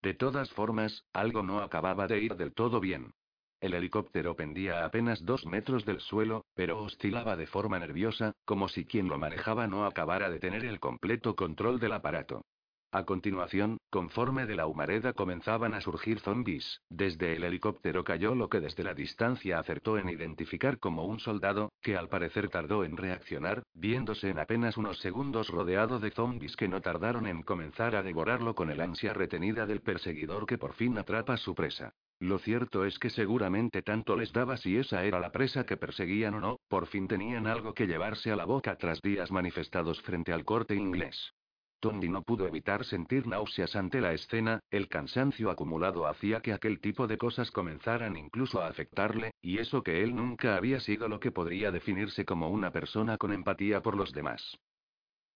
De todas formas, algo no acababa de ir del todo bien. El helicóptero pendía a apenas dos metros del suelo, pero oscilaba de forma nerviosa, como si quien lo manejaba no acabara de tener el completo control del aparato. A continuación, conforme de la humareda comenzaban a surgir zombies, desde el helicóptero cayó lo que desde la distancia acertó en identificar como un soldado, que al parecer tardó en reaccionar, viéndose en apenas unos segundos rodeado de zombies que no tardaron en comenzar a devorarlo con el ansia retenida del perseguidor que por fin atrapa su presa. Lo cierto es que seguramente tanto les daba si esa era la presa que perseguían o no, por fin tenían algo que llevarse a la boca tras días manifestados frente al corte inglés. Tony no pudo evitar sentir náuseas ante la escena, el cansancio acumulado hacía que aquel tipo de cosas comenzaran incluso a afectarle, y eso que él nunca había sido lo que podría definirse como una persona con empatía por los demás.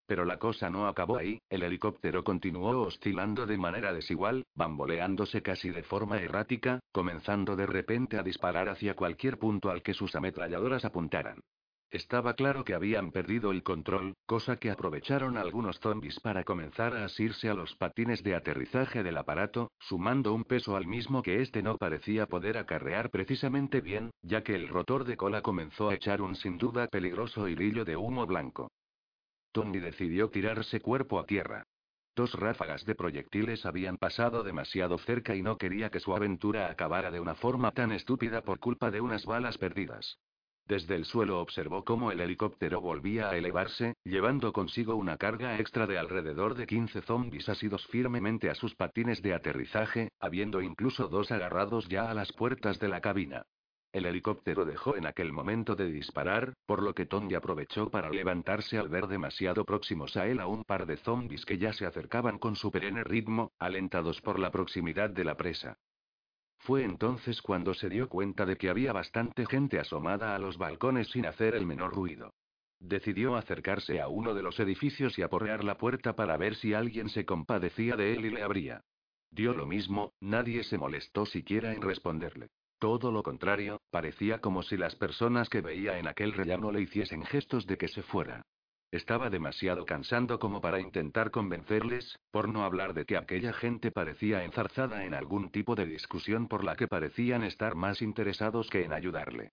Pero la cosa no acabó ahí, el helicóptero continuó oscilando de manera desigual, bamboleándose casi de forma errática, comenzando de repente a disparar hacia cualquier punto al que sus ametralladoras apuntaran. Estaba claro que habían perdido el control, cosa que aprovecharon algunos zombies para comenzar a asirse a los patines de aterrizaje del aparato, sumando un peso al mismo que este no parecía poder acarrear precisamente bien, ya que el rotor de cola comenzó a echar un sin duda peligroso hilillo de humo blanco. Tony decidió tirarse cuerpo a tierra. Dos ráfagas de proyectiles habían pasado demasiado cerca y no quería que su aventura acabara de una forma tan estúpida por culpa de unas balas perdidas. Desde el suelo observó cómo el helicóptero volvía a elevarse, llevando consigo una carga extra de alrededor de 15 zombies asidos firmemente a sus patines de aterrizaje, habiendo incluso dos agarrados ya a las puertas de la cabina. El helicóptero dejó en aquel momento de disparar, por lo que Tony aprovechó para levantarse al ver demasiado próximos a él a un par de zombies que ya se acercaban con su perenne ritmo, alentados por la proximidad de la presa. Fue entonces cuando se dio cuenta de que había bastante gente asomada a los balcones sin hacer el menor ruido. Decidió acercarse a uno de los edificios y aporrear la puerta para ver si alguien se compadecía de él y le abría. Dio lo mismo, nadie se molestó siquiera en responderle. Todo lo contrario, parecía como si las personas que veía en aquel rellano le hiciesen gestos de que se fuera. Estaba demasiado cansando como para intentar convencerles, por no hablar de que aquella gente parecía enzarzada en algún tipo de discusión por la que parecían estar más interesados que en ayudarle.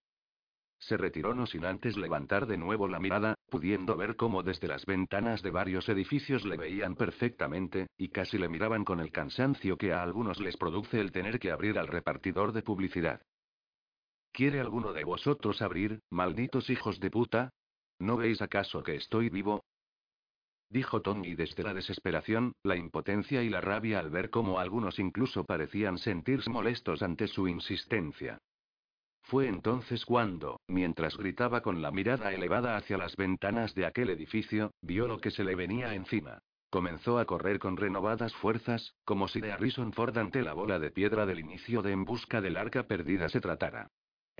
Se retiró no sin antes levantar de nuevo la mirada, pudiendo ver cómo desde las ventanas de varios edificios le veían perfectamente, y casi le miraban con el cansancio que a algunos les produce el tener que abrir al repartidor de publicidad. ¿Quiere alguno de vosotros abrir, malditos hijos de puta? ¿No veis acaso que estoy vivo? Dijo Tony desde la desesperación, la impotencia y la rabia al ver cómo algunos incluso parecían sentirse molestos ante su insistencia. Fue entonces cuando, mientras gritaba con la mirada elevada hacia las ventanas de aquel edificio, vio lo que se le venía encima. Comenzó a correr con renovadas fuerzas, como si de Harrison Ford ante la bola de piedra del inicio de En busca del arca perdida se tratara.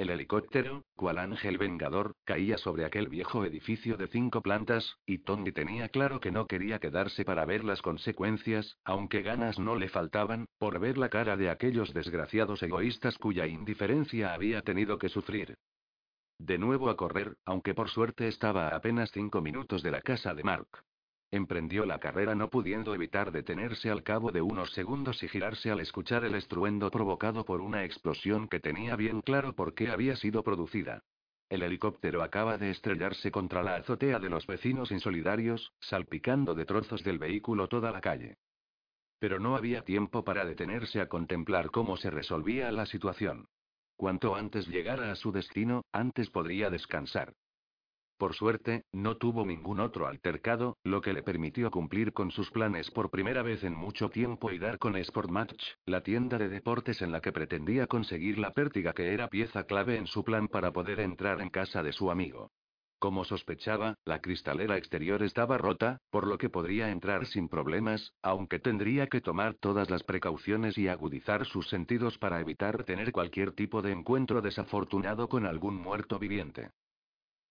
El helicóptero, cual ángel vengador, caía sobre aquel viejo edificio de cinco plantas, y Tony tenía claro que no quería quedarse para ver las consecuencias, aunque ganas no le faltaban, por ver la cara de aquellos desgraciados egoístas cuya indiferencia había tenido que sufrir. De nuevo a correr, aunque por suerte estaba a apenas cinco minutos de la casa de Mark. Emprendió la carrera no pudiendo evitar detenerse al cabo de unos segundos y girarse al escuchar el estruendo provocado por una explosión que tenía bien claro por qué había sido producida. El helicóptero acaba de estrellarse contra la azotea de los vecinos insolidarios, salpicando de trozos del vehículo toda la calle. Pero no había tiempo para detenerse a contemplar cómo se resolvía la situación. Cuanto antes llegara a su destino, antes podría descansar. Por suerte, no tuvo ningún otro altercado, lo que le permitió cumplir con sus planes por primera vez en mucho tiempo y dar con Sportmatch, la tienda de deportes en la que pretendía conseguir la pértiga que era pieza clave en su plan para poder entrar en casa de su amigo. Como sospechaba, la cristalera exterior estaba rota, por lo que podría entrar sin problemas, aunque tendría que tomar todas las precauciones y agudizar sus sentidos para evitar tener cualquier tipo de encuentro desafortunado con algún muerto viviente.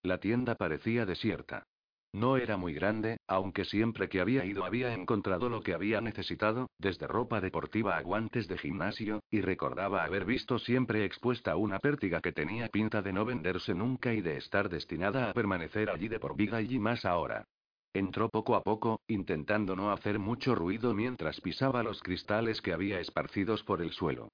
La tienda parecía desierta. No era muy grande, aunque siempre que había ido había encontrado lo que había necesitado, desde ropa deportiva a guantes de gimnasio, y recordaba haber visto siempre expuesta una pértiga que tenía pinta de no venderse nunca y de estar destinada a permanecer allí de por vida y más ahora. Entró poco a poco, intentando no hacer mucho ruido mientras pisaba los cristales que había esparcidos por el suelo.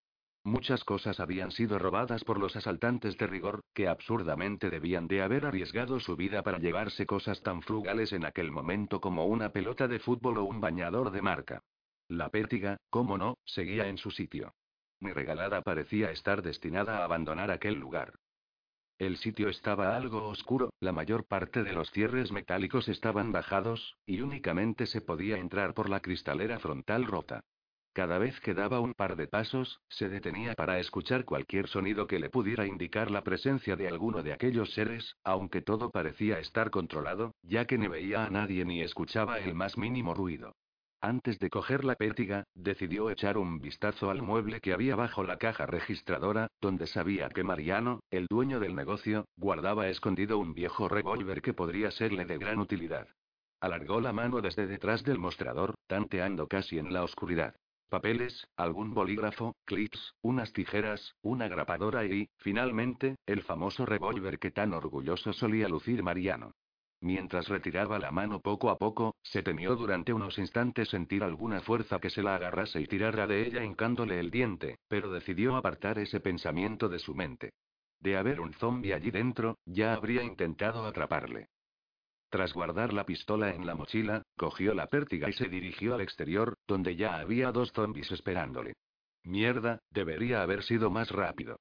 Muchas cosas habían sido robadas por los asaltantes de rigor, que absurdamente debían de haber arriesgado su vida para llevarse cosas tan frugales en aquel momento como una pelota de fútbol o un bañador de marca. La pértiga, cómo no, seguía en su sitio. Mi regalada parecía estar destinada a abandonar aquel lugar. El sitio estaba algo oscuro, la mayor parte de los cierres metálicos estaban bajados, y únicamente se podía entrar por la cristalera frontal rota. Cada vez que daba un par de pasos, se detenía para escuchar cualquier sonido que le pudiera indicar la presencia de alguno de aquellos seres, aunque todo parecía estar controlado, ya que ni veía a nadie ni escuchaba el más mínimo ruido. Antes de coger la pértiga, decidió echar un vistazo al mueble que había bajo la caja registradora, donde sabía que Mariano, el dueño del negocio, guardaba escondido un viejo revólver que podría serle de gran utilidad. Alargó la mano desde detrás del mostrador, tanteando casi en la oscuridad. Papeles, algún bolígrafo, clips, unas tijeras, una grapadora y, finalmente, el famoso revólver que tan orgulloso solía lucir Mariano. Mientras retiraba la mano poco a poco, se temió durante unos instantes sentir alguna fuerza que se la agarrase y tirara de ella hincándole el diente, pero decidió apartar ese pensamiento de su mente. De haber un zombi allí dentro, ya habría intentado atraparle. Tras guardar la pistola en la mochila, cogió la pértiga y se dirigió al exterior, donde ya había dos zombis esperándole. Mierda, debería haber sido más rápido.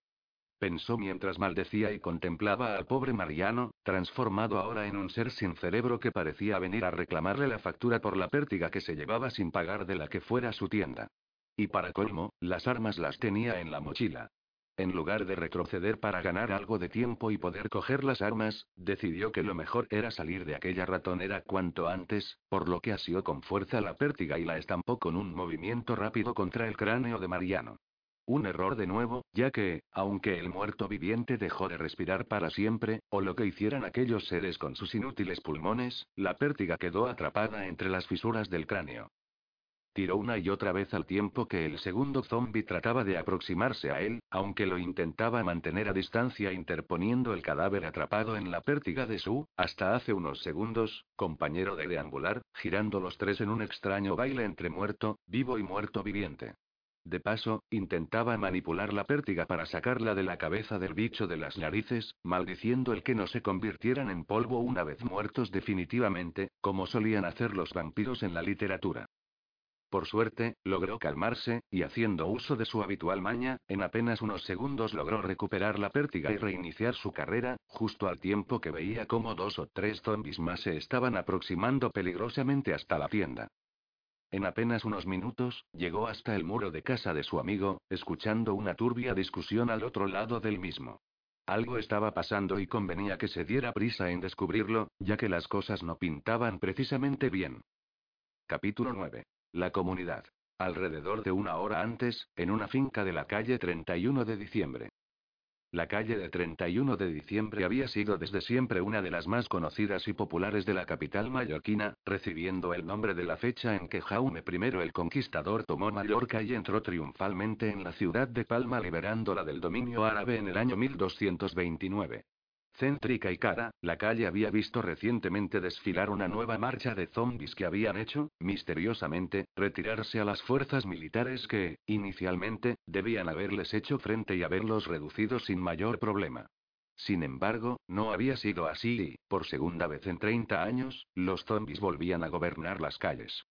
Pensó mientras maldecía y contemplaba al pobre Mariano, transformado ahora en un ser sin cerebro que parecía venir a reclamarle la factura por la pértiga que se llevaba sin pagar de la que fuera su tienda. Y para colmo, las armas las tenía en la mochila. En lugar de retroceder para ganar algo de tiempo y poder coger las armas, decidió que lo mejor era salir de aquella ratonera cuanto antes, por lo que asió con fuerza la pértiga y la estampó con un movimiento rápido contra el cráneo de Mariano. Un error de nuevo, ya que, aunque el muerto viviente dejó de respirar para siempre, o lo que hicieran aquellos seres con sus inútiles pulmones, la pértiga quedó atrapada entre las fisuras del cráneo. Tiró una y otra vez al tiempo que el segundo zombie trataba de aproximarse a él, aunque lo intentaba mantener a distancia interponiendo el cadáver atrapado en la pértiga de su, hasta hace unos segundos, compañero de deambular, girando los tres en un extraño baile entre muerto, vivo y muerto viviente. De paso, intentaba manipular la pértiga para sacarla de la cabeza del bicho de las narices, maldiciendo el que no se convirtieran en polvo una vez muertos definitivamente, como solían hacer los vampiros en la literatura. Por suerte, logró calmarse, y haciendo uso de su habitual maña, en apenas unos segundos logró recuperar la pértiga y reiniciar su carrera, justo al tiempo que veía cómo dos o tres zombies más se estaban aproximando peligrosamente hasta la tienda. En apenas unos minutos, llegó hasta el muro de casa de su amigo, escuchando una turbia discusión al otro lado del mismo. Algo estaba pasando y convenía que se diera prisa en descubrirlo, ya que las cosas no pintaban precisamente bien. Capítulo 9. La comunidad. Alrededor de una hora antes, en una finca de la calle 31 de diciembre. La calle de 31 de diciembre había sido desde siempre una de las más conocidas y populares de la capital mallorquina, recibiendo el nombre de la fecha en que Jaume I el Conquistador tomó Mallorca y entró triunfalmente en la ciudad de Palma liberándola del dominio árabe en el año 1229. Céntrica y cara, la calle había visto recientemente desfilar una nueva marcha de zombies que habían hecho, misteriosamente, retirarse a las fuerzas militares que, inicialmente, debían haberles hecho frente y haberlos reducido sin mayor problema. Sin embargo, no había sido así y, por segunda vez en 30 años, los zombies volvían a gobernar las calles.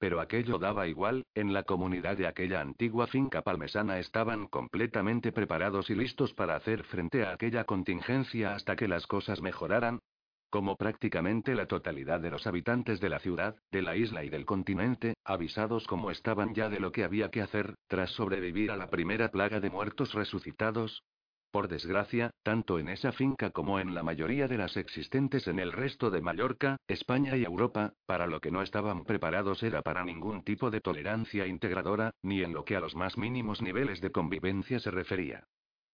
Pero aquello daba igual, en la comunidad de aquella antigua finca palmesana estaban completamente preparados y listos para hacer frente a aquella contingencia hasta que las cosas mejoraran. como prácticamente la totalidad de los habitantes de la ciudad, de la isla y del continente, avisados como estaban ya de lo que había que hacer, tras sobrevivir a la primera plaga de muertos resucitados, por desgracia, tanto en esa finca como en la mayoría de las existentes en el resto de Mallorca, España y Europa, para lo que no estaban preparados era para ningún tipo de tolerancia integradora, ni en lo que a los más mínimos niveles de convivencia se refería.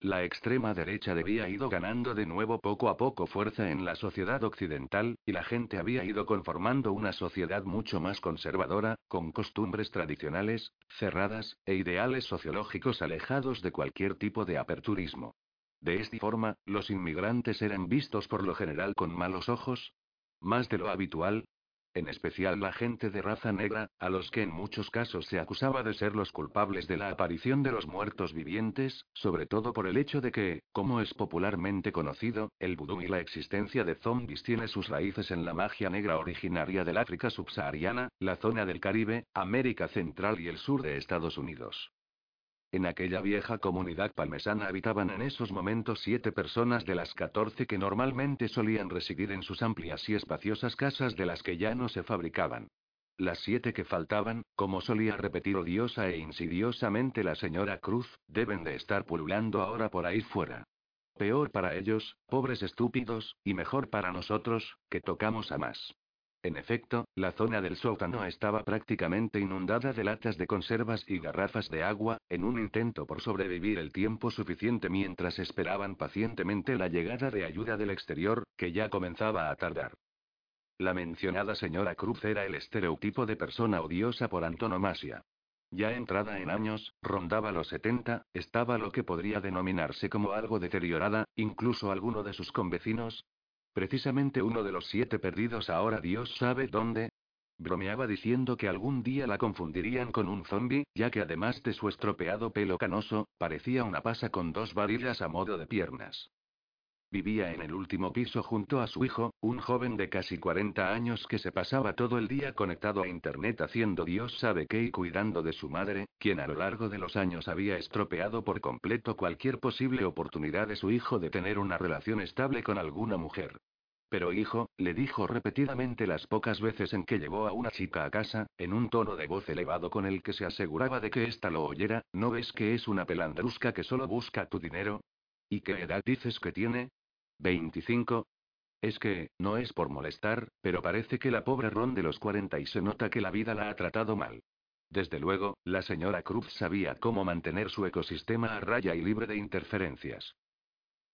La extrema derecha había ido ganando de nuevo poco a poco fuerza en la sociedad occidental, y la gente había ido conformando una sociedad mucho más conservadora, con costumbres tradicionales, cerradas, e ideales sociológicos alejados de cualquier tipo de aperturismo. De esta forma, los inmigrantes eran vistos por lo general con malos ojos. Más de lo habitual. En especial la gente de raza negra, a los que en muchos casos se acusaba de ser los culpables de la aparición de los muertos vivientes, sobre todo por el hecho de que, como es popularmente conocido, el vudú y la existencia de zombies tiene sus raíces en la magia negra originaria del África subsahariana, la zona del Caribe, América Central y el sur de Estados Unidos. En aquella vieja comunidad palmesana habitaban en esos momentos siete personas de las catorce que normalmente solían residir en sus amplias y espaciosas casas de las que ya no se fabricaban. Las siete que faltaban, como solía repetir odiosa e insidiosamente la señora Cruz, deben de estar pululando ahora por ahí fuera. Peor para ellos, pobres estúpidos, y mejor para nosotros, que tocamos a más. En efecto, la zona del sótano estaba prácticamente inundada de latas de conservas y garrafas de agua, en un intento por sobrevivir el tiempo suficiente mientras esperaban pacientemente la llegada de ayuda del exterior, que ya comenzaba a tardar. La mencionada señora Cruz era el estereotipo de persona odiosa por antonomasia. Ya entrada en años, rondaba los 70, estaba lo que podría denominarse como algo deteriorada, incluso alguno de sus convecinos, Precisamente uno de los siete perdidos ahora Dios sabe dónde. Bromeaba diciendo que algún día la confundirían con un zombi, ya que además de su estropeado pelo canoso, parecía una pasa con dos varillas a modo de piernas. Vivía en el último piso junto a su hijo, un joven de casi 40 años que se pasaba todo el día conectado a Internet haciendo Dios sabe qué y cuidando de su madre, quien a lo largo de los años había estropeado por completo cualquier posible oportunidad de su hijo de tener una relación estable con alguna mujer. Pero hijo, le dijo repetidamente las pocas veces en que llevó a una chica a casa, en un tono de voz elevado con el que se aseguraba de que ésta lo oyera, ¿no ves que es una pelandrusca que solo busca tu dinero? ¿Y qué edad dices que tiene? 25. Es que, no es por molestar, pero parece que la pobre Ron de los 40 y se nota que la vida la ha tratado mal. Desde luego, la señora Cruz sabía cómo mantener su ecosistema a raya y libre de interferencias.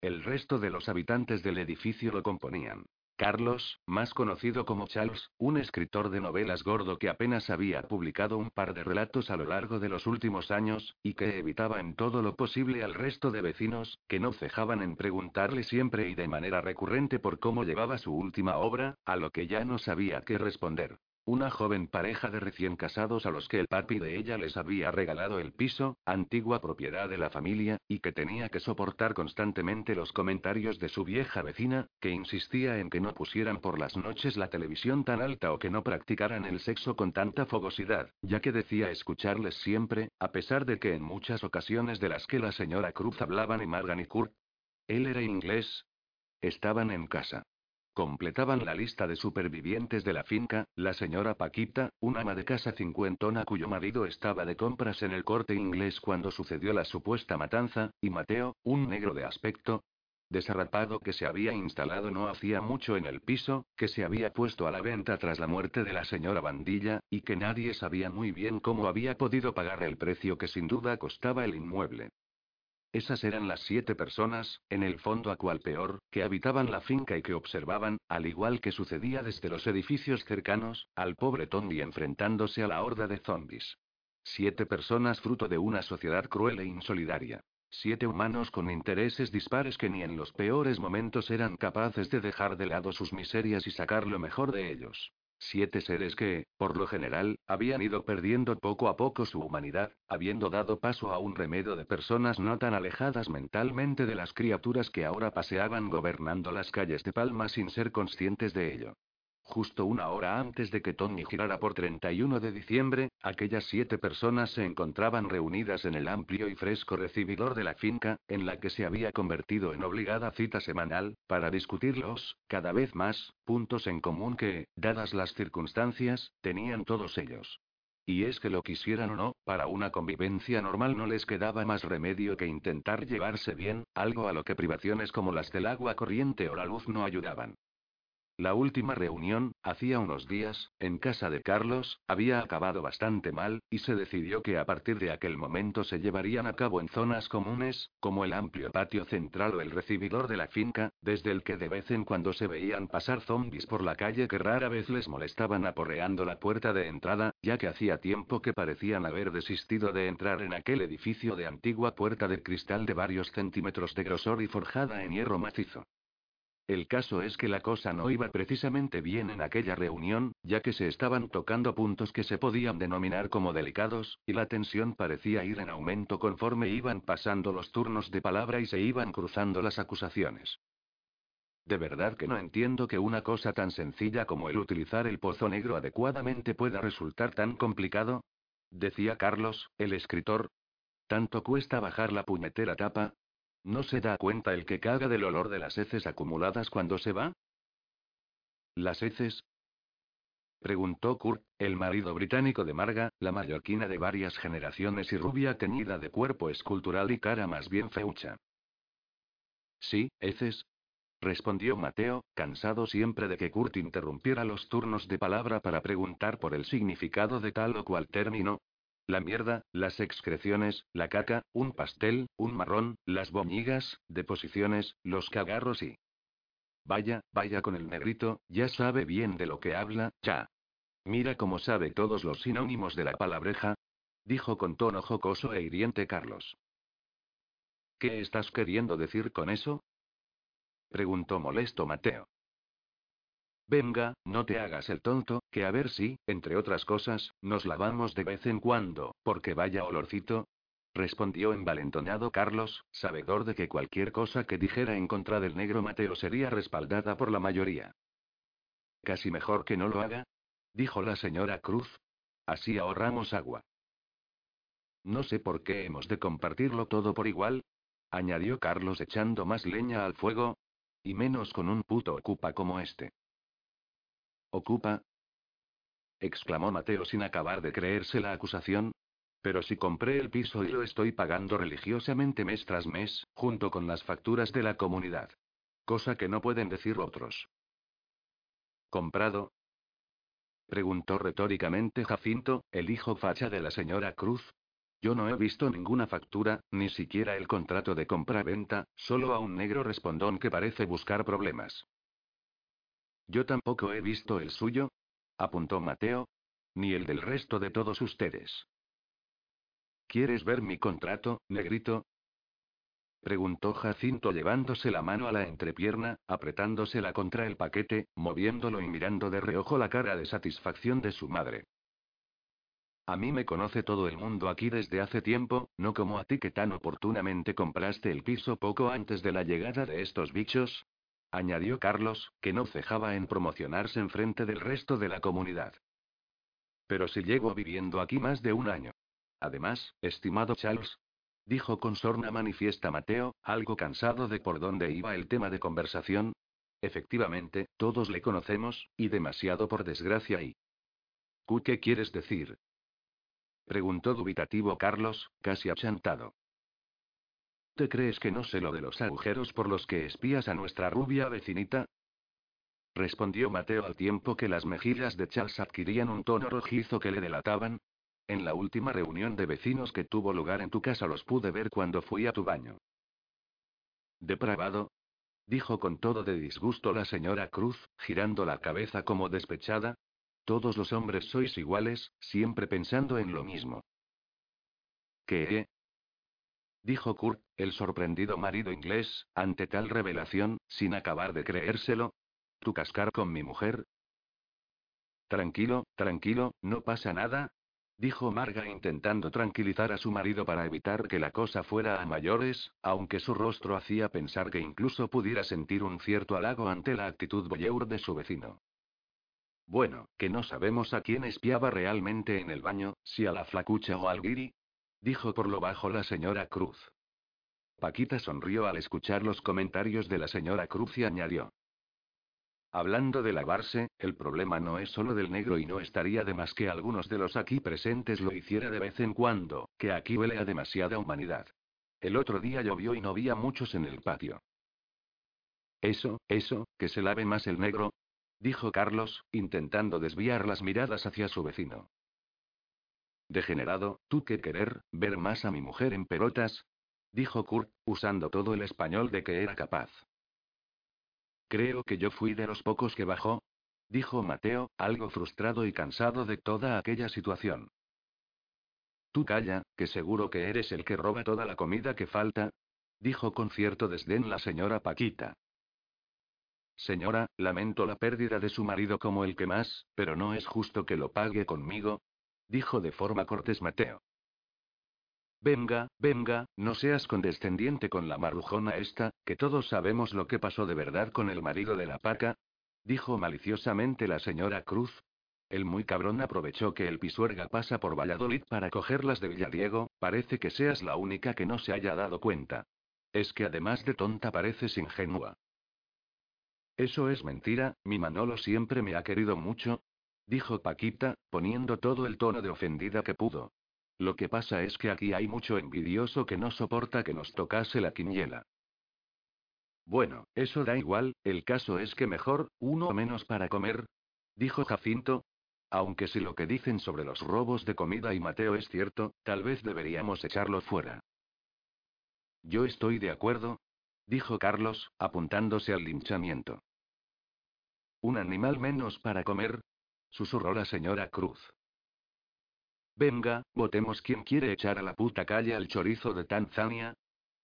El resto de los habitantes del edificio lo componían. Carlos, más conocido como Charles, un escritor de novelas gordo que apenas había publicado un par de relatos a lo largo de los últimos años, y que evitaba en todo lo posible al resto de vecinos, que no cejaban en preguntarle siempre y de manera recurrente por cómo llevaba su última obra, a lo que ya no sabía qué responder. Una joven pareja de recién casados a los que el papi de ella les había regalado el piso, antigua propiedad de la familia, y que tenía que soportar constantemente los comentarios de su vieja vecina, que insistía en que no pusieran por las noches la televisión tan alta o que no practicaran el sexo con tanta fogosidad, ya que decía escucharles siempre, a pesar de que en muchas ocasiones de las que la señora Cruz hablaban y Margan y Kurt. Él era inglés. Estaban en casa. Completaban la lista de supervivientes de la finca, la señora Paquita, una ama de casa cincuentona cuyo marido estaba de compras en el corte inglés cuando sucedió la supuesta matanza, y Mateo, un negro de aspecto, desarrapado que se había instalado no hacía mucho en el piso, que se había puesto a la venta tras la muerte de la señora Bandilla, y que nadie sabía muy bien cómo había podido pagar el precio que sin duda costaba el inmueble. Esas eran las siete personas, en el fondo a cual peor, que habitaban la finca y que observaban, al igual que sucedía desde los edificios cercanos, al pobre Tony enfrentándose a la horda de zombies. Siete personas fruto de una sociedad cruel e insolidaria. Siete humanos con intereses dispares que ni en los peores momentos eran capaces de dejar de lado sus miserias y sacar lo mejor de ellos. Siete seres que, por lo general, habían ido perdiendo poco a poco su humanidad, habiendo dado paso a un remedio de personas no tan alejadas mentalmente de las criaturas que ahora paseaban gobernando las calles de Palma sin ser conscientes de ello. Justo una hora antes de que Tony girara por 31 de diciembre, aquellas siete personas se encontraban reunidas en el amplio y fresco recibidor de la finca, en la que se había convertido en obligada cita semanal, para discutir los, cada vez más, puntos en común que, dadas las circunstancias, tenían todos ellos. Y es que lo quisieran o no, para una convivencia normal no les quedaba más remedio que intentar llevarse bien, algo a lo que privaciones como las del agua corriente o la luz no ayudaban. La última reunión, hacía unos días, en casa de Carlos, había acabado bastante mal, y se decidió que a partir de aquel momento se llevarían a cabo en zonas comunes, como el amplio patio central o el recibidor de la finca, desde el que de vez en cuando se veían pasar zombies por la calle que rara vez les molestaban aporreando la puerta de entrada, ya que hacía tiempo que parecían haber desistido de entrar en aquel edificio de antigua puerta de cristal de varios centímetros de grosor y forjada en hierro macizo. El caso es que la cosa no iba precisamente bien en aquella reunión, ya que se estaban tocando puntos que se podían denominar como delicados, y la tensión parecía ir en aumento conforme iban pasando los turnos de palabra y se iban cruzando las acusaciones. De verdad que no entiendo que una cosa tan sencilla como el utilizar el pozo negro adecuadamente pueda resultar tan complicado. Decía Carlos, el escritor. ¿Tanto cuesta bajar la puñetera tapa? ¿No se da cuenta el que caga del olor de las heces acumuladas cuando se va? ¿Las heces? Preguntó Kurt, el marido británico de Marga, la mallorquina de varias generaciones y rubia teñida de cuerpo escultural y cara más bien feucha. Sí, heces. Respondió Mateo, cansado siempre de que Kurt interrumpiera los turnos de palabra para preguntar por el significado de tal o cual término, la mierda, las excreciones, la caca, un pastel, un marrón, las boñigas, deposiciones, los cagarros y... Vaya, vaya con el negrito, ya sabe bien de lo que habla, ya. Mira cómo sabe todos los sinónimos de la palabreja. Dijo con tono jocoso e hiriente Carlos. ¿Qué estás queriendo decir con eso? Preguntó molesto Mateo. Venga, no te hagas el tonto, que a ver si, entre otras cosas, nos lavamos de vez en cuando, porque vaya olorcito. Respondió envalentonado Carlos, sabedor de que cualquier cosa que dijera en contra del negro Mateo sería respaldada por la mayoría. Casi mejor que no lo haga, dijo la señora Cruz. Así ahorramos agua. No sé por qué hemos de compartirlo todo por igual, añadió Carlos echando más leña al fuego. Y menos con un puto ocupa como este. ¿Ocupa? exclamó Mateo sin acabar de creerse la acusación. Pero si compré el piso y lo estoy pagando religiosamente mes tras mes, junto con las facturas de la comunidad. Cosa que no pueden decir otros. ¿Comprado? preguntó retóricamente Jacinto, el hijo facha de la señora Cruz. Yo no he visto ninguna factura, ni siquiera el contrato de compra-venta, solo a un negro respondón que parece buscar problemas. Yo tampoco he visto el suyo, apuntó Mateo. Ni el del resto de todos ustedes. ¿Quieres ver mi contrato, negrito? Preguntó Jacinto llevándose la mano a la entrepierna, apretándosela contra el paquete, moviéndolo y mirando de reojo la cara de satisfacción de su madre. A mí me conoce todo el mundo aquí desde hace tiempo, no como a ti que tan oportunamente compraste el piso poco antes de la llegada de estos bichos, añadió Carlos, que no cejaba en promocionarse en frente del resto de la comunidad. Pero si llego viviendo aquí más de un año. Además, estimado Charles, dijo con sorna manifiesta Mateo, algo cansado de por dónde iba el tema de conversación. Efectivamente, todos le conocemos, y demasiado por desgracia y... ¿Qué quieres decir? preguntó dubitativo Carlos, casi achantado. ¿Te crees que no sé lo de los agujeros por los que espías a nuestra rubia vecinita? Respondió Mateo al tiempo que las mejillas de Charles adquirían un tono rojizo que le delataban. En la última reunión de vecinos que tuvo lugar en tu casa los pude ver cuando fui a tu baño. ¿Depravado? Dijo con todo de disgusto la señora Cruz, girando la cabeza como despechada. Todos los hombres sois iguales, siempre pensando en lo mismo. ¿Qué? Dijo Kurt, el sorprendido marido inglés, ante tal revelación, sin acabar de creérselo. ¿Tu cascar con mi mujer? Tranquilo, tranquilo, no pasa nada. Dijo Marga intentando tranquilizar a su marido para evitar que la cosa fuera a mayores, aunque su rostro hacía pensar que incluso pudiera sentir un cierto halago ante la actitud voyeur de su vecino. Bueno, que no sabemos a quién espiaba realmente en el baño, si a la flacucha o al guiri. Dijo por lo bajo la señora Cruz. Paquita sonrió al escuchar los comentarios de la señora Cruz y añadió. Hablando de lavarse, el problema no es solo del negro y no estaría de más que algunos de los aquí presentes lo hiciera de vez en cuando, que aquí huele a demasiada humanidad. El otro día llovió y no había muchos en el patio. Eso, eso, que se lave más el negro, dijo Carlos, intentando desviar las miradas hacia su vecino. Degenerado, ¿tú qué querer, ver más a mi mujer en pelotas? dijo Kurt, usando todo el español de que era capaz. Creo que yo fui de los pocos que bajó, dijo Mateo, algo frustrado y cansado de toda aquella situación. Tú calla, que seguro que eres el que roba toda la comida que falta, dijo con cierto desdén la señora Paquita. Señora, lamento la pérdida de su marido como el que más, pero no es justo que lo pague conmigo, dijo de forma cortés Mateo. Venga, venga, no seas condescendiente con la marujona esta, que todos sabemos lo que pasó de verdad con el marido de la paca, dijo maliciosamente la señora Cruz. El muy cabrón aprovechó que el pisuerga pasa por Valladolid para cogerlas de Villadiego, parece que seas la única que no se haya dado cuenta. Es que además de tonta pareces ingenua. Eso es mentira, mi Manolo siempre me ha querido mucho, dijo Paquita, poniendo todo el tono de ofendida que pudo. Lo que pasa es que aquí hay mucho envidioso que no soporta que nos tocase la quiniela. Bueno, eso da igual, el caso es que mejor, uno menos para comer, dijo Jacinto. Aunque si lo que dicen sobre los robos de comida y Mateo es cierto, tal vez deberíamos echarlo fuera. Yo estoy de acuerdo, dijo Carlos, apuntándose al linchamiento. Un animal menos para comer, susurró la señora Cruz. Venga, votemos quien quiere echar a la puta calle al chorizo de Tanzania,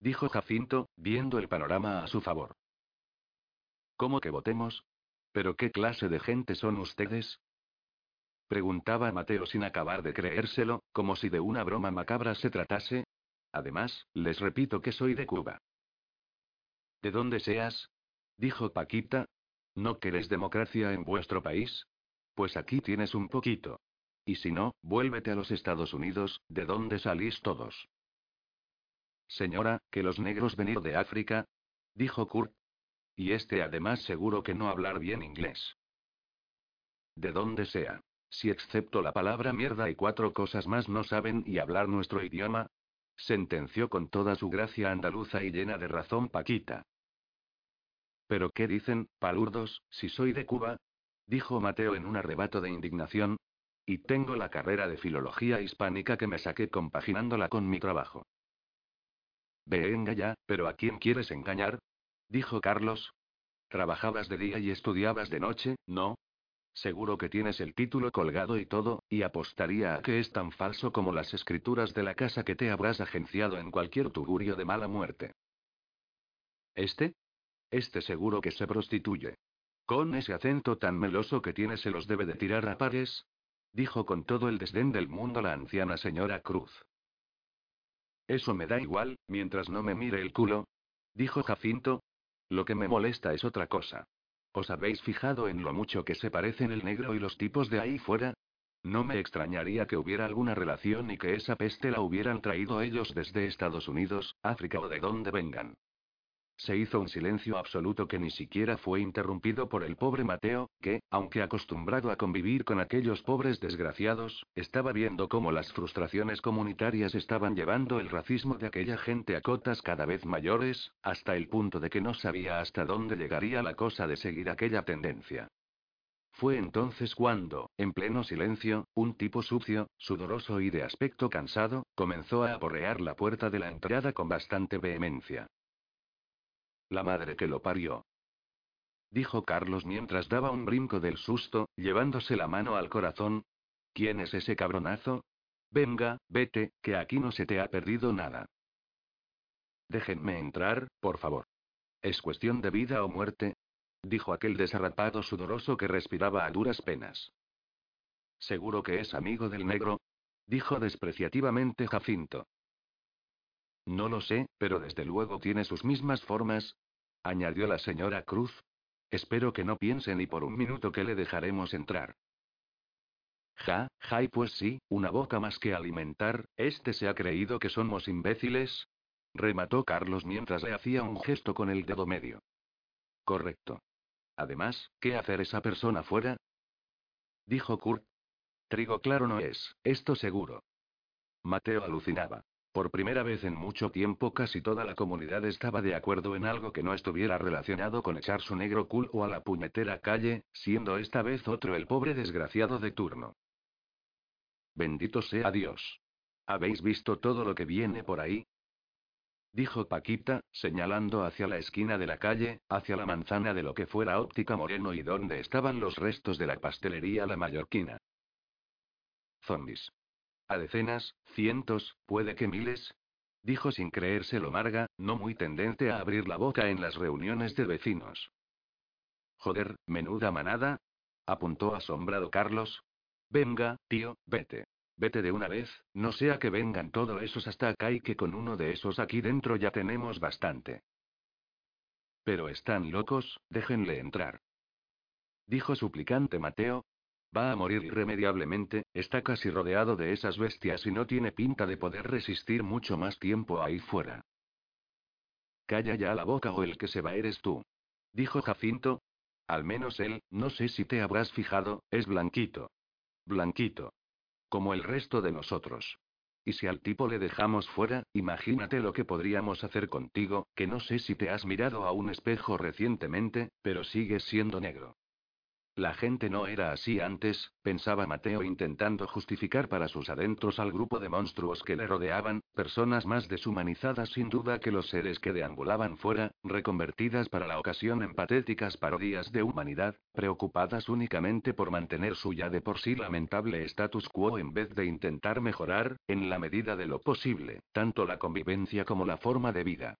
dijo Jacinto, viendo el panorama a su favor. ¿Cómo que votemos? ¿Pero qué clase de gente son ustedes? Preguntaba Mateo sin acabar de creérselo, como si de una broma macabra se tratase. Además, les repito que soy de Cuba. ¿De dónde seas? dijo Paquita. ¿No querés democracia en vuestro país? Pues aquí tienes un poquito. Y si no, vuélvete a los Estados Unidos, de donde salís todos. Señora, que los negros venir de África, dijo Kurt. Y este además seguro que no hablar bien inglés. De donde sea. Si excepto la palabra mierda y cuatro cosas más no saben y hablar nuestro idioma, sentenció con toda su gracia andaluza y llena de razón Paquita. ¿Pero qué dicen, palurdos, si soy de Cuba? Dijo Mateo en un arrebato de indignación, y tengo la carrera de filología hispánica que me saqué compaginándola con mi trabajo. Venga ya, pero ¿a quién quieres engañar? dijo Carlos. Trabajabas de día y estudiabas de noche, ¿no? Seguro que tienes el título colgado y todo, y apostaría a que es tan falso como las escrituras de la casa que te habrás agenciado en cualquier tugurio de mala muerte. ¿Este? Este seguro que se prostituye. Con ese acento tan meloso que tiene se los debe de tirar a pares, dijo con todo el desdén del mundo la anciana señora Cruz. Eso me da igual, mientras no me mire el culo, dijo Jacinto. Lo que me molesta es otra cosa. ¿Os habéis fijado en lo mucho que se parecen el negro y los tipos de ahí fuera? No me extrañaría que hubiera alguna relación y que esa peste la hubieran traído ellos desde Estados Unidos, África o de donde vengan. Se hizo un silencio absoluto que ni siquiera fue interrumpido por el pobre Mateo, que, aunque acostumbrado a convivir con aquellos pobres desgraciados, estaba viendo cómo las frustraciones comunitarias estaban llevando el racismo de aquella gente a cotas cada vez mayores, hasta el punto de que no sabía hasta dónde llegaría la cosa de seguir aquella tendencia. Fue entonces cuando, en pleno silencio, un tipo sucio, sudoroso y de aspecto cansado, comenzó a aporrear la puerta de la entrada con bastante vehemencia. La madre que lo parió. Dijo Carlos mientras daba un brinco del susto, llevándose la mano al corazón. ¿Quién es ese cabronazo? Venga, vete, que aquí no se te ha perdido nada. Déjenme entrar, por favor. Es cuestión de vida o muerte, dijo aquel desarrapado sudoroso que respiraba a duras penas. Seguro que es amigo del negro, dijo despreciativamente Jacinto. No lo sé, pero desde luego tiene sus mismas formas, añadió la señora Cruz. Espero que no piense ni por un minuto que le dejaremos entrar. Ja, ja, y pues sí, una boca más que alimentar, ¿este se ha creído que somos imbéciles? Remató Carlos mientras le hacía un gesto con el dedo medio. Correcto. Además, ¿qué hacer esa persona fuera? Dijo Kurt. Trigo claro no es, esto seguro. Mateo alucinaba. Por primera vez en mucho tiempo casi toda la comunidad estaba de acuerdo en algo que no estuviera relacionado con echar su negro culo a la puñetera calle, siendo esta vez otro el pobre desgraciado de turno. Bendito sea Dios. ¿Habéis visto todo lo que viene por ahí? Dijo Paquita, señalando hacia la esquina de la calle, hacia la manzana de lo que fuera óptica moreno y donde estaban los restos de la pastelería la mallorquina. Zombies. A decenas, cientos, puede que miles. Dijo sin creérselo Marga, no muy tendente a abrir la boca en las reuniones de vecinos. Joder, menuda manada. Apuntó asombrado Carlos, Venga, tío, vete. Vete de una vez, no sea que vengan todos esos hasta acá y que con uno de esos aquí dentro ya tenemos bastante. Pero están locos, déjenle entrar. Dijo suplicante Mateo. Va a morir irremediablemente, está casi rodeado de esas bestias y no tiene pinta de poder resistir mucho más tiempo ahí fuera. Calla ya la boca o el que se va eres tú. Dijo Jacinto. Al menos él, no sé si te habrás fijado, es blanquito. Blanquito. Como el resto de nosotros. Y si al tipo le dejamos fuera, imagínate lo que podríamos hacer contigo, que no sé si te has mirado a un espejo recientemente, pero sigues siendo negro. La gente no era así antes, pensaba Mateo intentando justificar para sus adentros al grupo de monstruos que le rodeaban, personas más deshumanizadas sin duda que los seres que deambulaban fuera, reconvertidas para la ocasión en patéticas parodias de humanidad, preocupadas únicamente por mantener su ya de por sí lamentable status quo en vez de intentar mejorar, en la medida de lo posible, tanto la convivencia como la forma de vida.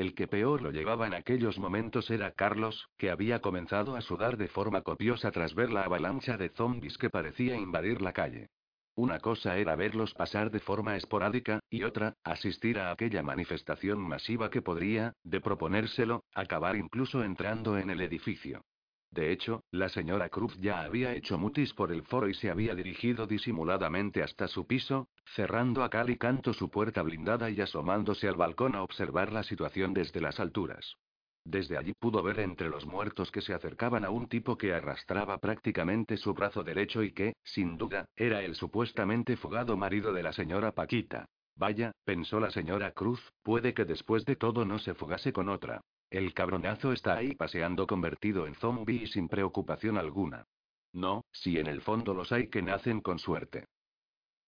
El que peor lo llevaba en aquellos momentos era Carlos, que había comenzado a sudar de forma copiosa tras ver la avalancha de zombies que parecía invadir la calle. Una cosa era verlos pasar de forma esporádica, y otra, asistir a aquella manifestación masiva que podría, de proponérselo, acabar incluso entrando en el edificio. De hecho, la señora Cruz ya había hecho mutis por el foro y se había dirigido disimuladamente hasta su piso, cerrando a cal y canto su puerta blindada y asomándose al balcón a observar la situación desde las alturas. Desde allí pudo ver entre los muertos que se acercaban a un tipo que arrastraba prácticamente su brazo derecho y que, sin duda, era el supuestamente fugado marido de la señora Paquita. Vaya, pensó la señora Cruz, puede que después de todo no se fugase con otra. El cabronazo está ahí paseando convertido en zombie y sin preocupación alguna. No, si en el fondo los hay que nacen con suerte.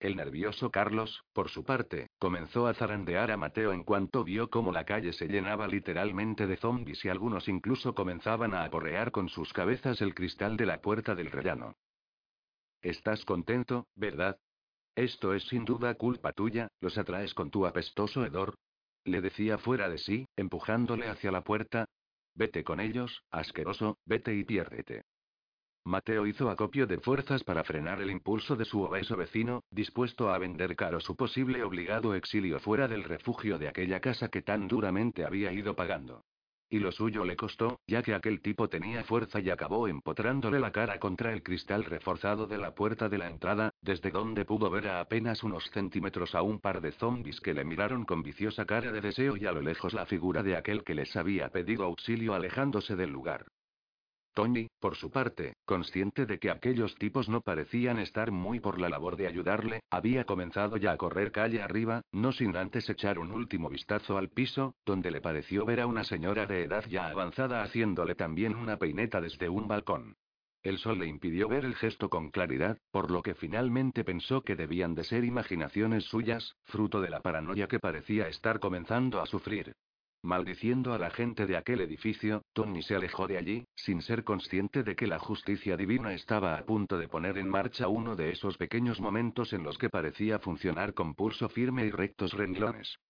El nervioso Carlos, por su parte, comenzó a zarandear a Mateo en cuanto vio cómo la calle se llenaba literalmente de zombies y algunos incluso comenzaban a aporrear con sus cabezas el cristal de la puerta del rellano. Estás contento, ¿verdad? Esto es sin duda culpa tuya, los atraes con tu apestoso hedor, le decía fuera de sí, empujándole hacia la puerta. Vete con ellos, asqueroso, vete y piérdete. Mateo hizo acopio de fuerzas para frenar el impulso de su obeso vecino, dispuesto a vender caro su posible obligado exilio fuera del refugio de aquella casa que tan duramente había ido pagando. Y lo suyo le costó, ya que aquel tipo tenía fuerza y acabó empotrándole la cara contra el cristal reforzado de la puerta de la entrada, desde donde pudo ver a apenas unos centímetros a un par de zombis que le miraron con viciosa cara de deseo y a lo lejos la figura de aquel que les había pedido auxilio alejándose del lugar. Tony, por su parte, consciente de que aquellos tipos no parecían estar muy por la labor de ayudarle, había comenzado ya a correr calle arriba, no sin antes echar un último vistazo al piso, donde le pareció ver a una señora de edad ya avanzada haciéndole también una peineta desde un balcón. El sol le impidió ver el gesto con claridad, por lo que finalmente pensó que debían de ser imaginaciones suyas, fruto de la paranoia que parecía estar comenzando a sufrir. Maldiciendo a la gente de aquel edificio, Tony se alejó de allí, sin ser consciente de que la justicia divina estaba a punto de poner en marcha uno de esos pequeños momentos en los que parecía funcionar con pulso firme y rectos renglones.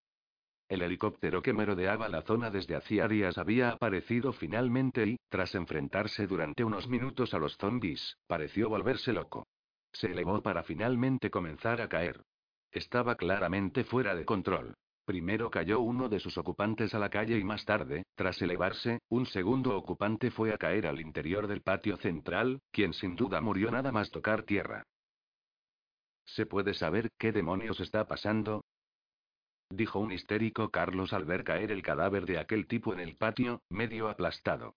El helicóptero que merodeaba la zona desde hacía días había aparecido finalmente y, tras enfrentarse durante unos minutos a los zombies, pareció volverse loco. Se elevó para finalmente comenzar a caer. Estaba claramente fuera de control. Primero cayó uno de sus ocupantes a la calle y más tarde, tras elevarse, un segundo ocupante fue a caer al interior del patio central, quien sin duda murió nada más tocar tierra. ¿Se puede saber qué demonios está pasando? Dijo un histérico Carlos al ver caer el cadáver de aquel tipo en el patio, medio aplastado.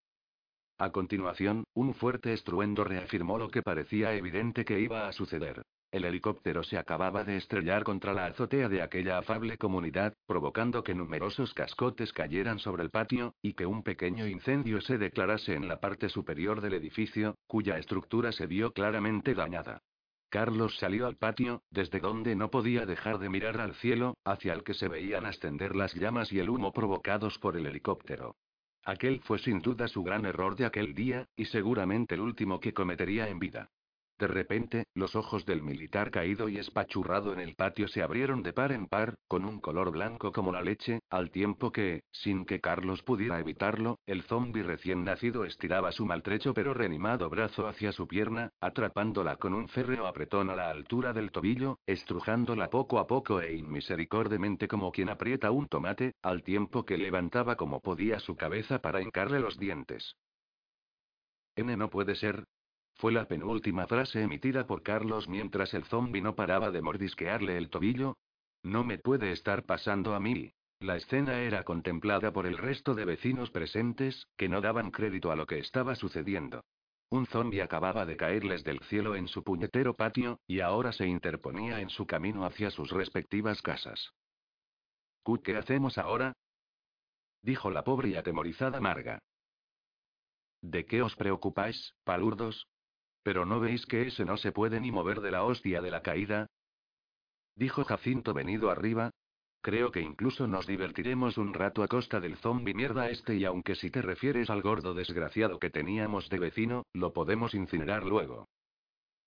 A continuación, un fuerte estruendo reafirmó lo que parecía evidente que iba a suceder. El helicóptero se acababa de estrellar contra la azotea de aquella afable comunidad, provocando que numerosos cascotes cayeran sobre el patio, y que un pequeño incendio se declarase en la parte superior del edificio, cuya estructura se vio claramente dañada. Carlos salió al patio, desde donde no podía dejar de mirar al cielo, hacia el que se veían ascender las llamas y el humo provocados por el helicóptero. Aquel fue sin duda su gran error de aquel día, y seguramente el último que cometería en vida. De repente, los ojos del militar caído y espachurrado en el patio se abrieron de par en par, con un color blanco como la leche, al tiempo que, sin que Carlos pudiera evitarlo, el zombi recién nacido estiraba su maltrecho pero reanimado brazo hacia su pierna, atrapándola con un férreo apretón a la altura del tobillo, estrujándola poco a poco e inmisericordemente como quien aprieta un tomate, al tiempo que levantaba como podía su cabeza para hincarle los dientes. N no puede ser, fue la penúltima frase emitida por Carlos mientras el zombi no paraba de mordisquearle el tobillo. No me puede estar pasando a mí. La escena era contemplada por el resto de vecinos presentes, que no daban crédito a lo que estaba sucediendo. Un zombi acababa de caerles del cielo en su puñetero patio, y ahora se interponía en su camino hacia sus respectivas casas. ¿Qué hacemos ahora? dijo la pobre y atemorizada Marga. ¿De qué os preocupáis, palurdos? ¿Pero no veis que ese no se puede ni mover de la hostia de la caída? Dijo Jacinto venido arriba. Creo que incluso nos divertiremos un rato a costa del zombi mierda este y aunque si te refieres al gordo desgraciado que teníamos de vecino, lo podemos incinerar luego.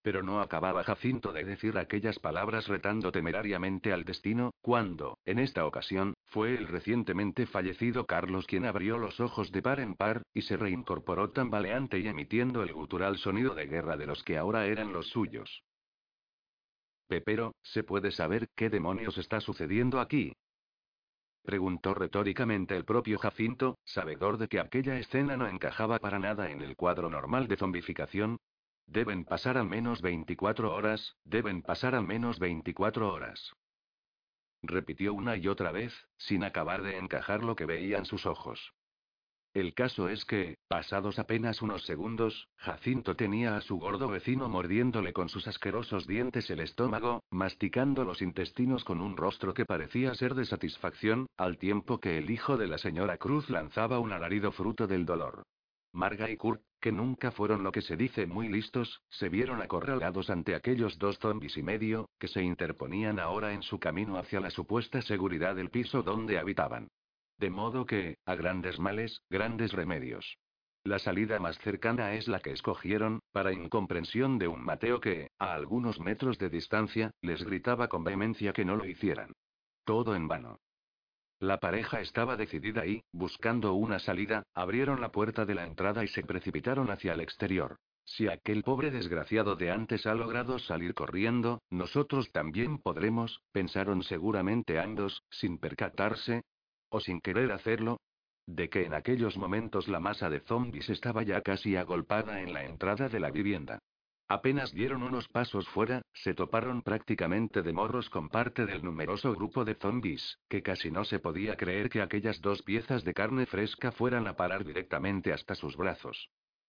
Pero no acababa Jacinto de decir aquellas palabras retando temerariamente al destino, cuando, en esta ocasión, fue el recientemente fallecido Carlos quien abrió los ojos de par en par, y se reincorporó tambaleante y emitiendo el gutural sonido de guerra de los que ahora eran los suyos. Pepero, ¿se puede saber qué demonios está sucediendo aquí? Preguntó retóricamente el propio Jacinto, sabedor de que aquella escena no encajaba para nada en el cuadro normal de zombificación, Deben pasar al menos 24 horas, deben pasar al menos 24 horas. Repitió una y otra vez, sin acabar de encajar lo que veían sus ojos. El caso es que, pasados apenas unos segundos, Jacinto tenía a su gordo vecino mordiéndole con sus asquerosos dientes el estómago, masticando los intestinos con un rostro que parecía ser de satisfacción, al tiempo que el hijo de la señora Cruz lanzaba un alarido fruto del dolor. Marga y Kurt, que nunca fueron lo que se dice muy listos, se vieron acorralados ante aquellos dos zombis y medio, que se interponían ahora en su camino hacia la supuesta seguridad del piso donde habitaban. De modo que, a grandes males, grandes remedios. La salida más cercana es la que escogieron, para incomprensión de un Mateo que, a algunos metros de distancia, les gritaba con vehemencia que no lo hicieran. Todo en vano. La pareja estaba decidida y, buscando una salida, abrieron la puerta de la entrada y se precipitaron hacia el exterior. Si aquel pobre desgraciado de antes ha logrado salir corriendo, nosotros también podremos, pensaron seguramente ambos, sin percatarse, o sin querer hacerlo, de que en aquellos momentos la masa de zombies estaba ya casi agolpada en la entrada de la vivienda. Apenas dieron unos pasos fuera, se toparon prácticamente de morros con parte del numeroso grupo de zombies, que casi no se podía creer que aquellas dos piezas de carne fresca fueran a parar directamente hasta sus brazos.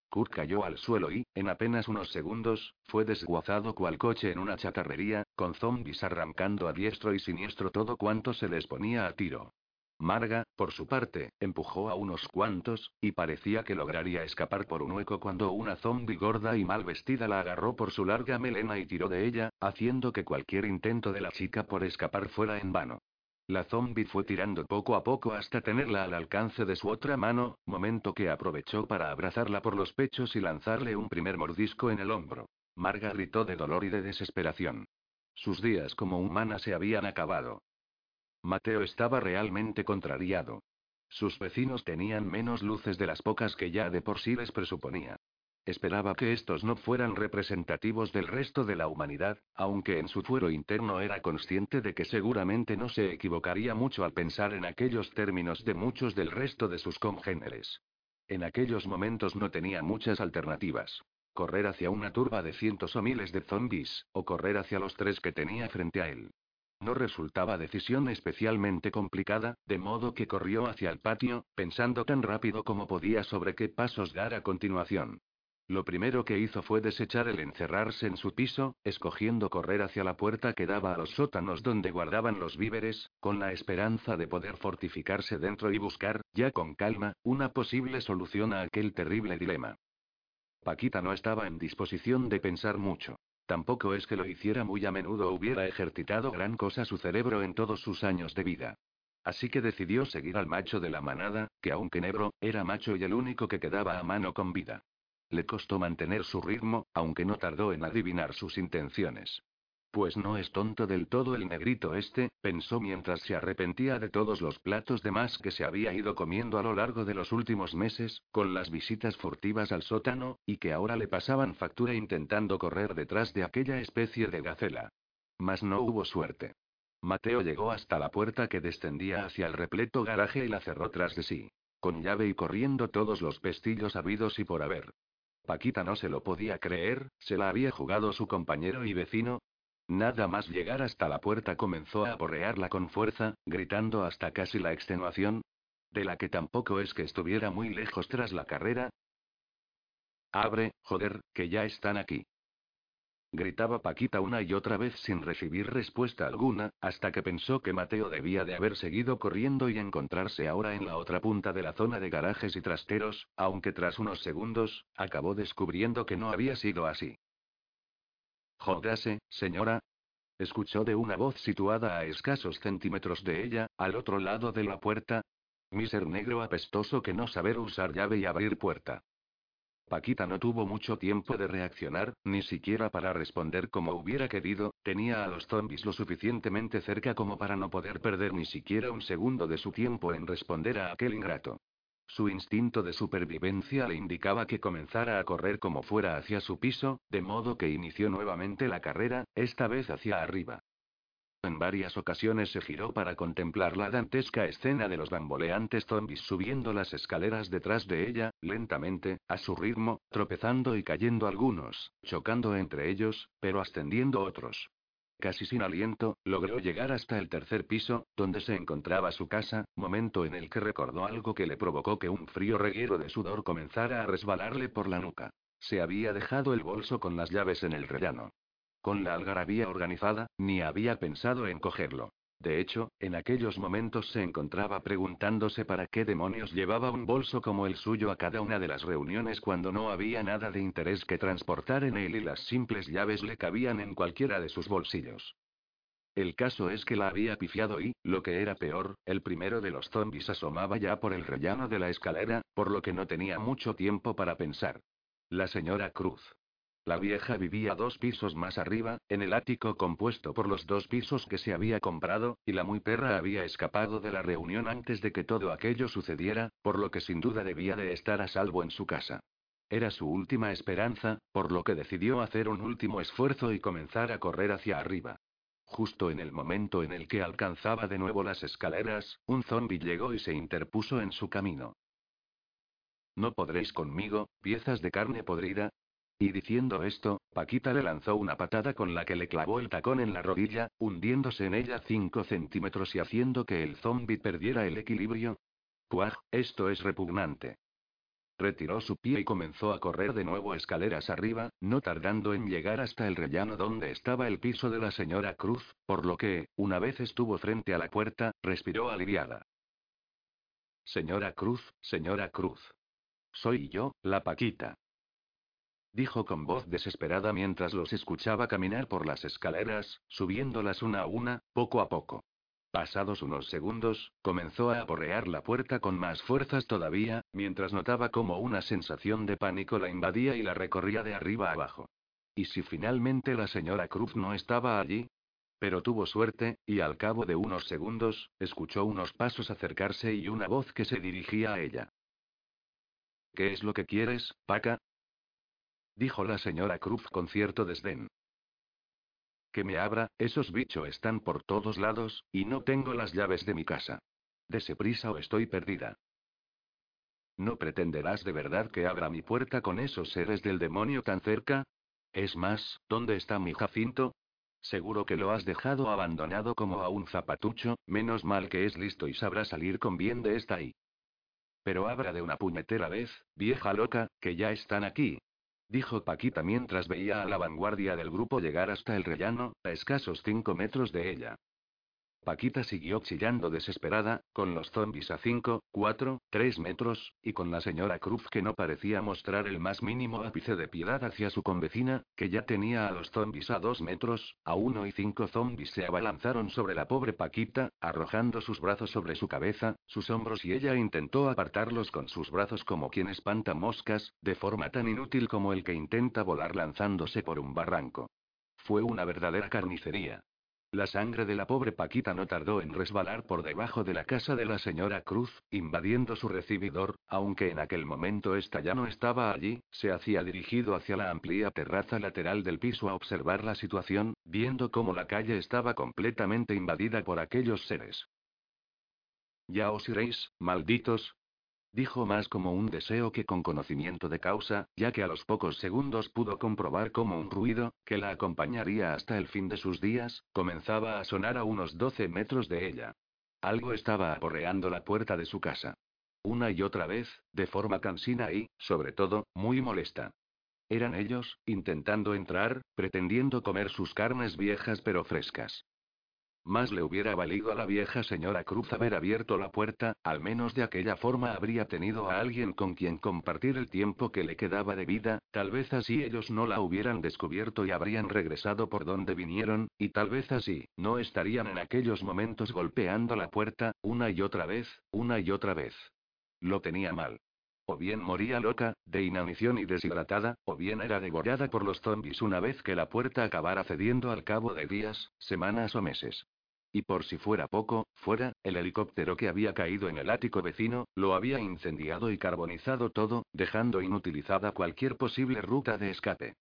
Kurt cayó al suelo y, en apenas unos segundos, fue desguazado cual coche en una chatarrería, con zombies arrancando a diestro y siniestro todo cuanto se les ponía a tiro. Marga, por su parte, empujó a unos cuantos, y parecía que lograría escapar por un hueco cuando una zombi gorda y mal vestida la agarró por su larga melena y tiró de ella, haciendo que cualquier intento de la chica por escapar fuera en vano. La zombi fue tirando poco a poco hasta tenerla al alcance de su otra mano, momento que aprovechó para abrazarla por los pechos y lanzarle un primer mordisco en el hombro. Marga gritó de dolor y de desesperación. Sus días como humana se habían acabado. Mateo estaba realmente contrariado. Sus vecinos tenían menos luces de las pocas que ya de por sí les presuponía. Esperaba que estos no fueran representativos del resto de la humanidad, aunque en su fuero interno era consciente de que seguramente no se equivocaría mucho al pensar en aquellos términos de muchos del resto de sus congéneres. En aquellos momentos no tenía muchas alternativas. Correr hacia una turba de cientos o miles de zombies, o correr hacia los tres que tenía frente a él. No resultaba decisión especialmente complicada, de modo que corrió hacia el patio, pensando tan rápido como podía sobre qué pasos dar a continuación. Lo primero que hizo fue desechar el encerrarse en su piso, escogiendo correr hacia la puerta que daba a los sótanos donde guardaban los víveres, con la esperanza de poder fortificarse dentro y buscar, ya con calma, una posible solución a aquel terrible dilema. Paquita no estaba en disposición de pensar mucho. Tampoco es que lo hiciera muy a menudo o hubiera ejercitado gran cosa su cerebro en todos sus años de vida. Así que decidió seguir al macho de la manada, que aunque negro, era macho y el único que quedaba a mano con vida. Le costó mantener su ritmo, aunque no tardó en adivinar sus intenciones. Pues no es tonto del todo el negrito este, pensó mientras se arrepentía de todos los platos de más que se había ido comiendo a lo largo de los últimos meses, con las visitas furtivas al sótano, y que ahora le pasaban factura intentando correr detrás de aquella especie de gacela. Mas no hubo suerte. Mateo llegó hasta la puerta que descendía hacia el repleto garaje y la cerró tras de sí. Con llave y corriendo todos los pestillos habidos y por haber. Paquita no se lo podía creer, se la había jugado su compañero y vecino, Nada más llegar hasta la puerta comenzó a aporrearla con fuerza, gritando hasta casi la extenuación. De la que tampoco es que estuviera muy lejos tras la carrera. Abre, joder, que ya están aquí. Gritaba Paquita una y otra vez sin recibir respuesta alguna, hasta que pensó que Mateo debía de haber seguido corriendo y encontrarse ahora en la otra punta de la zona de garajes y trasteros, aunque tras unos segundos, acabó descubriendo que no había sido así. Jódase, señora. Escuchó de una voz situada a escasos centímetros de ella, al otro lado de la puerta. Miser negro apestoso que no saber usar llave y abrir puerta. Paquita no tuvo mucho tiempo de reaccionar, ni siquiera para responder como hubiera querido, tenía a los zombies lo suficientemente cerca como para no poder perder ni siquiera un segundo de su tiempo en responder a aquel ingrato. Su instinto de supervivencia le indicaba que comenzara a correr como fuera hacia su piso, de modo que inició nuevamente la carrera, esta vez hacia arriba. En varias ocasiones se giró para contemplar la dantesca escena de los bamboleantes zombies subiendo las escaleras detrás de ella, lentamente, a su ritmo, tropezando y cayendo algunos, chocando entre ellos, pero ascendiendo otros. Casi sin aliento, logró llegar hasta el tercer piso, donde se encontraba su casa, momento en el que recordó algo que le provocó que un frío reguero de sudor comenzara a resbalarle por la nuca. Se había dejado el bolso con las llaves en el rellano. Con la algarabía organizada, ni había pensado en cogerlo. De hecho, en aquellos momentos se encontraba preguntándose para qué demonios llevaba un bolso como el suyo a cada una de las reuniones cuando no había nada de interés que transportar en él y las simples llaves le cabían en cualquiera de sus bolsillos. El caso es que la había pifiado y, lo que era peor, el primero de los zombies asomaba ya por el rellano de la escalera, por lo que no tenía mucho tiempo para pensar. La señora Cruz. La vieja vivía dos pisos más arriba, en el ático compuesto por los dos pisos que se había comprado, y la muy perra había escapado de la reunión antes de que todo aquello sucediera, por lo que sin duda debía de estar a salvo en su casa. Era su última esperanza, por lo que decidió hacer un último esfuerzo y comenzar a correr hacia arriba. Justo en el momento en el que alcanzaba de nuevo las escaleras, un zombi llegó y se interpuso en su camino. No podréis conmigo, piezas de carne podrida, y diciendo esto, Paquita le lanzó una patada con la que le clavó el tacón en la rodilla, hundiéndose en ella cinco centímetros y haciendo que el zombi perdiera el equilibrio. ¡Puaj! Esto es repugnante. Retiró su pie y comenzó a correr de nuevo escaleras arriba, no tardando en llegar hasta el rellano donde estaba el piso de la señora Cruz, por lo que, una vez estuvo frente a la puerta, respiró aliviada. Señora Cruz, señora Cruz. Soy yo, la Paquita dijo con voz desesperada mientras los escuchaba caminar por las escaleras, subiéndolas una a una, poco a poco. Pasados unos segundos, comenzó a aporrear la puerta con más fuerzas todavía, mientras notaba como una sensación de pánico la invadía y la recorría de arriba abajo. ¿Y si finalmente la señora Cruz no estaba allí? Pero tuvo suerte, y al cabo de unos segundos, escuchó unos pasos acercarse y una voz que se dirigía a ella. ¿Qué es lo que quieres, Paca? Dijo la señora Cruz con cierto desdén. Que me abra, esos bichos están por todos lados, y no tengo las llaves de mi casa. Dese prisa o estoy perdida. ¿No pretenderás de verdad que abra mi puerta con esos seres del demonio tan cerca? Es más, ¿dónde está mi Jacinto? Seguro que lo has dejado abandonado como a un zapatucho, menos mal que es listo y sabrá salir con bien de esta ahí. Pero abra de una puñetera vez, vieja loca, que ya están aquí. Dijo Paquita mientras veía a la vanguardia del grupo llegar hasta el rellano, a escasos cinco metros de ella. Paquita siguió chillando desesperada, con los zombies a 5, 4, 3 metros, y con la señora Cruz que no parecía mostrar el más mínimo ápice de piedad hacia su convecina, que ya tenía a los zombies a 2 metros, a 1 y 5 zombies se abalanzaron sobre la pobre Paquita, arrojando sus brazos sobre su cabeza, sus hombros y ella intentó apartarlos con sus brazos como quien espanta moscas, de forma tan inútil como el que intenta volar lanzándose por un barranco. Fue una verdadera carnicería. La sangre de la pobre Paquita no tardó en resbalar por debajo de la casa de la señora Cruz, invadiendo su recibidor, aunque en aquel momento esta ya no estaba allí, se hacía dirigido hacia la amplia terraza lateral del piso a observar la situación, viendo cómo la calle estaba completamente invadida por aquellos seres. Ya os iréis, malditos, Dijo más como un deseo que con conocimiento de causa, ya que a los pocos segundos pudo comprobar como un ruido, que la acompañaría hasta el fin de sus días, comenzaba a sonar a unos 12 metros de ella. Algo estaba aporreando la puerta de su casa. Una y otra vez, de forma cansina y, sobre todo, muy molesta. Eran ellos, intentando entrar, pretendiendo comer sus carnes viejas pero frescas. Más le hubiera valido a la vieja señora Cruz haber abierto la puerta, al menos de aquella forma habría tenido a alguien con quien compartir el tiempo que le quedaba de vida, tal vez así ellos no la hubieran descubierto y habrían regresado por donde vinieron, y tal vez así, no estarían en aquellos momentos golpeando la puerta, una y otra vez, una y otra vez. Lo tenía mal. O bien moría loca, de inanición y deshidratada, o bien era devorada por los zombies una vez que la puerta acabara cediendo al cabo de días, semanas o meses. Y por si fuera poco, fuera, el helicóptero que había caído en el ático vecino, lo había incendiado y carbonizado todo, dejando inutilizada cualquier posible ruta de escape.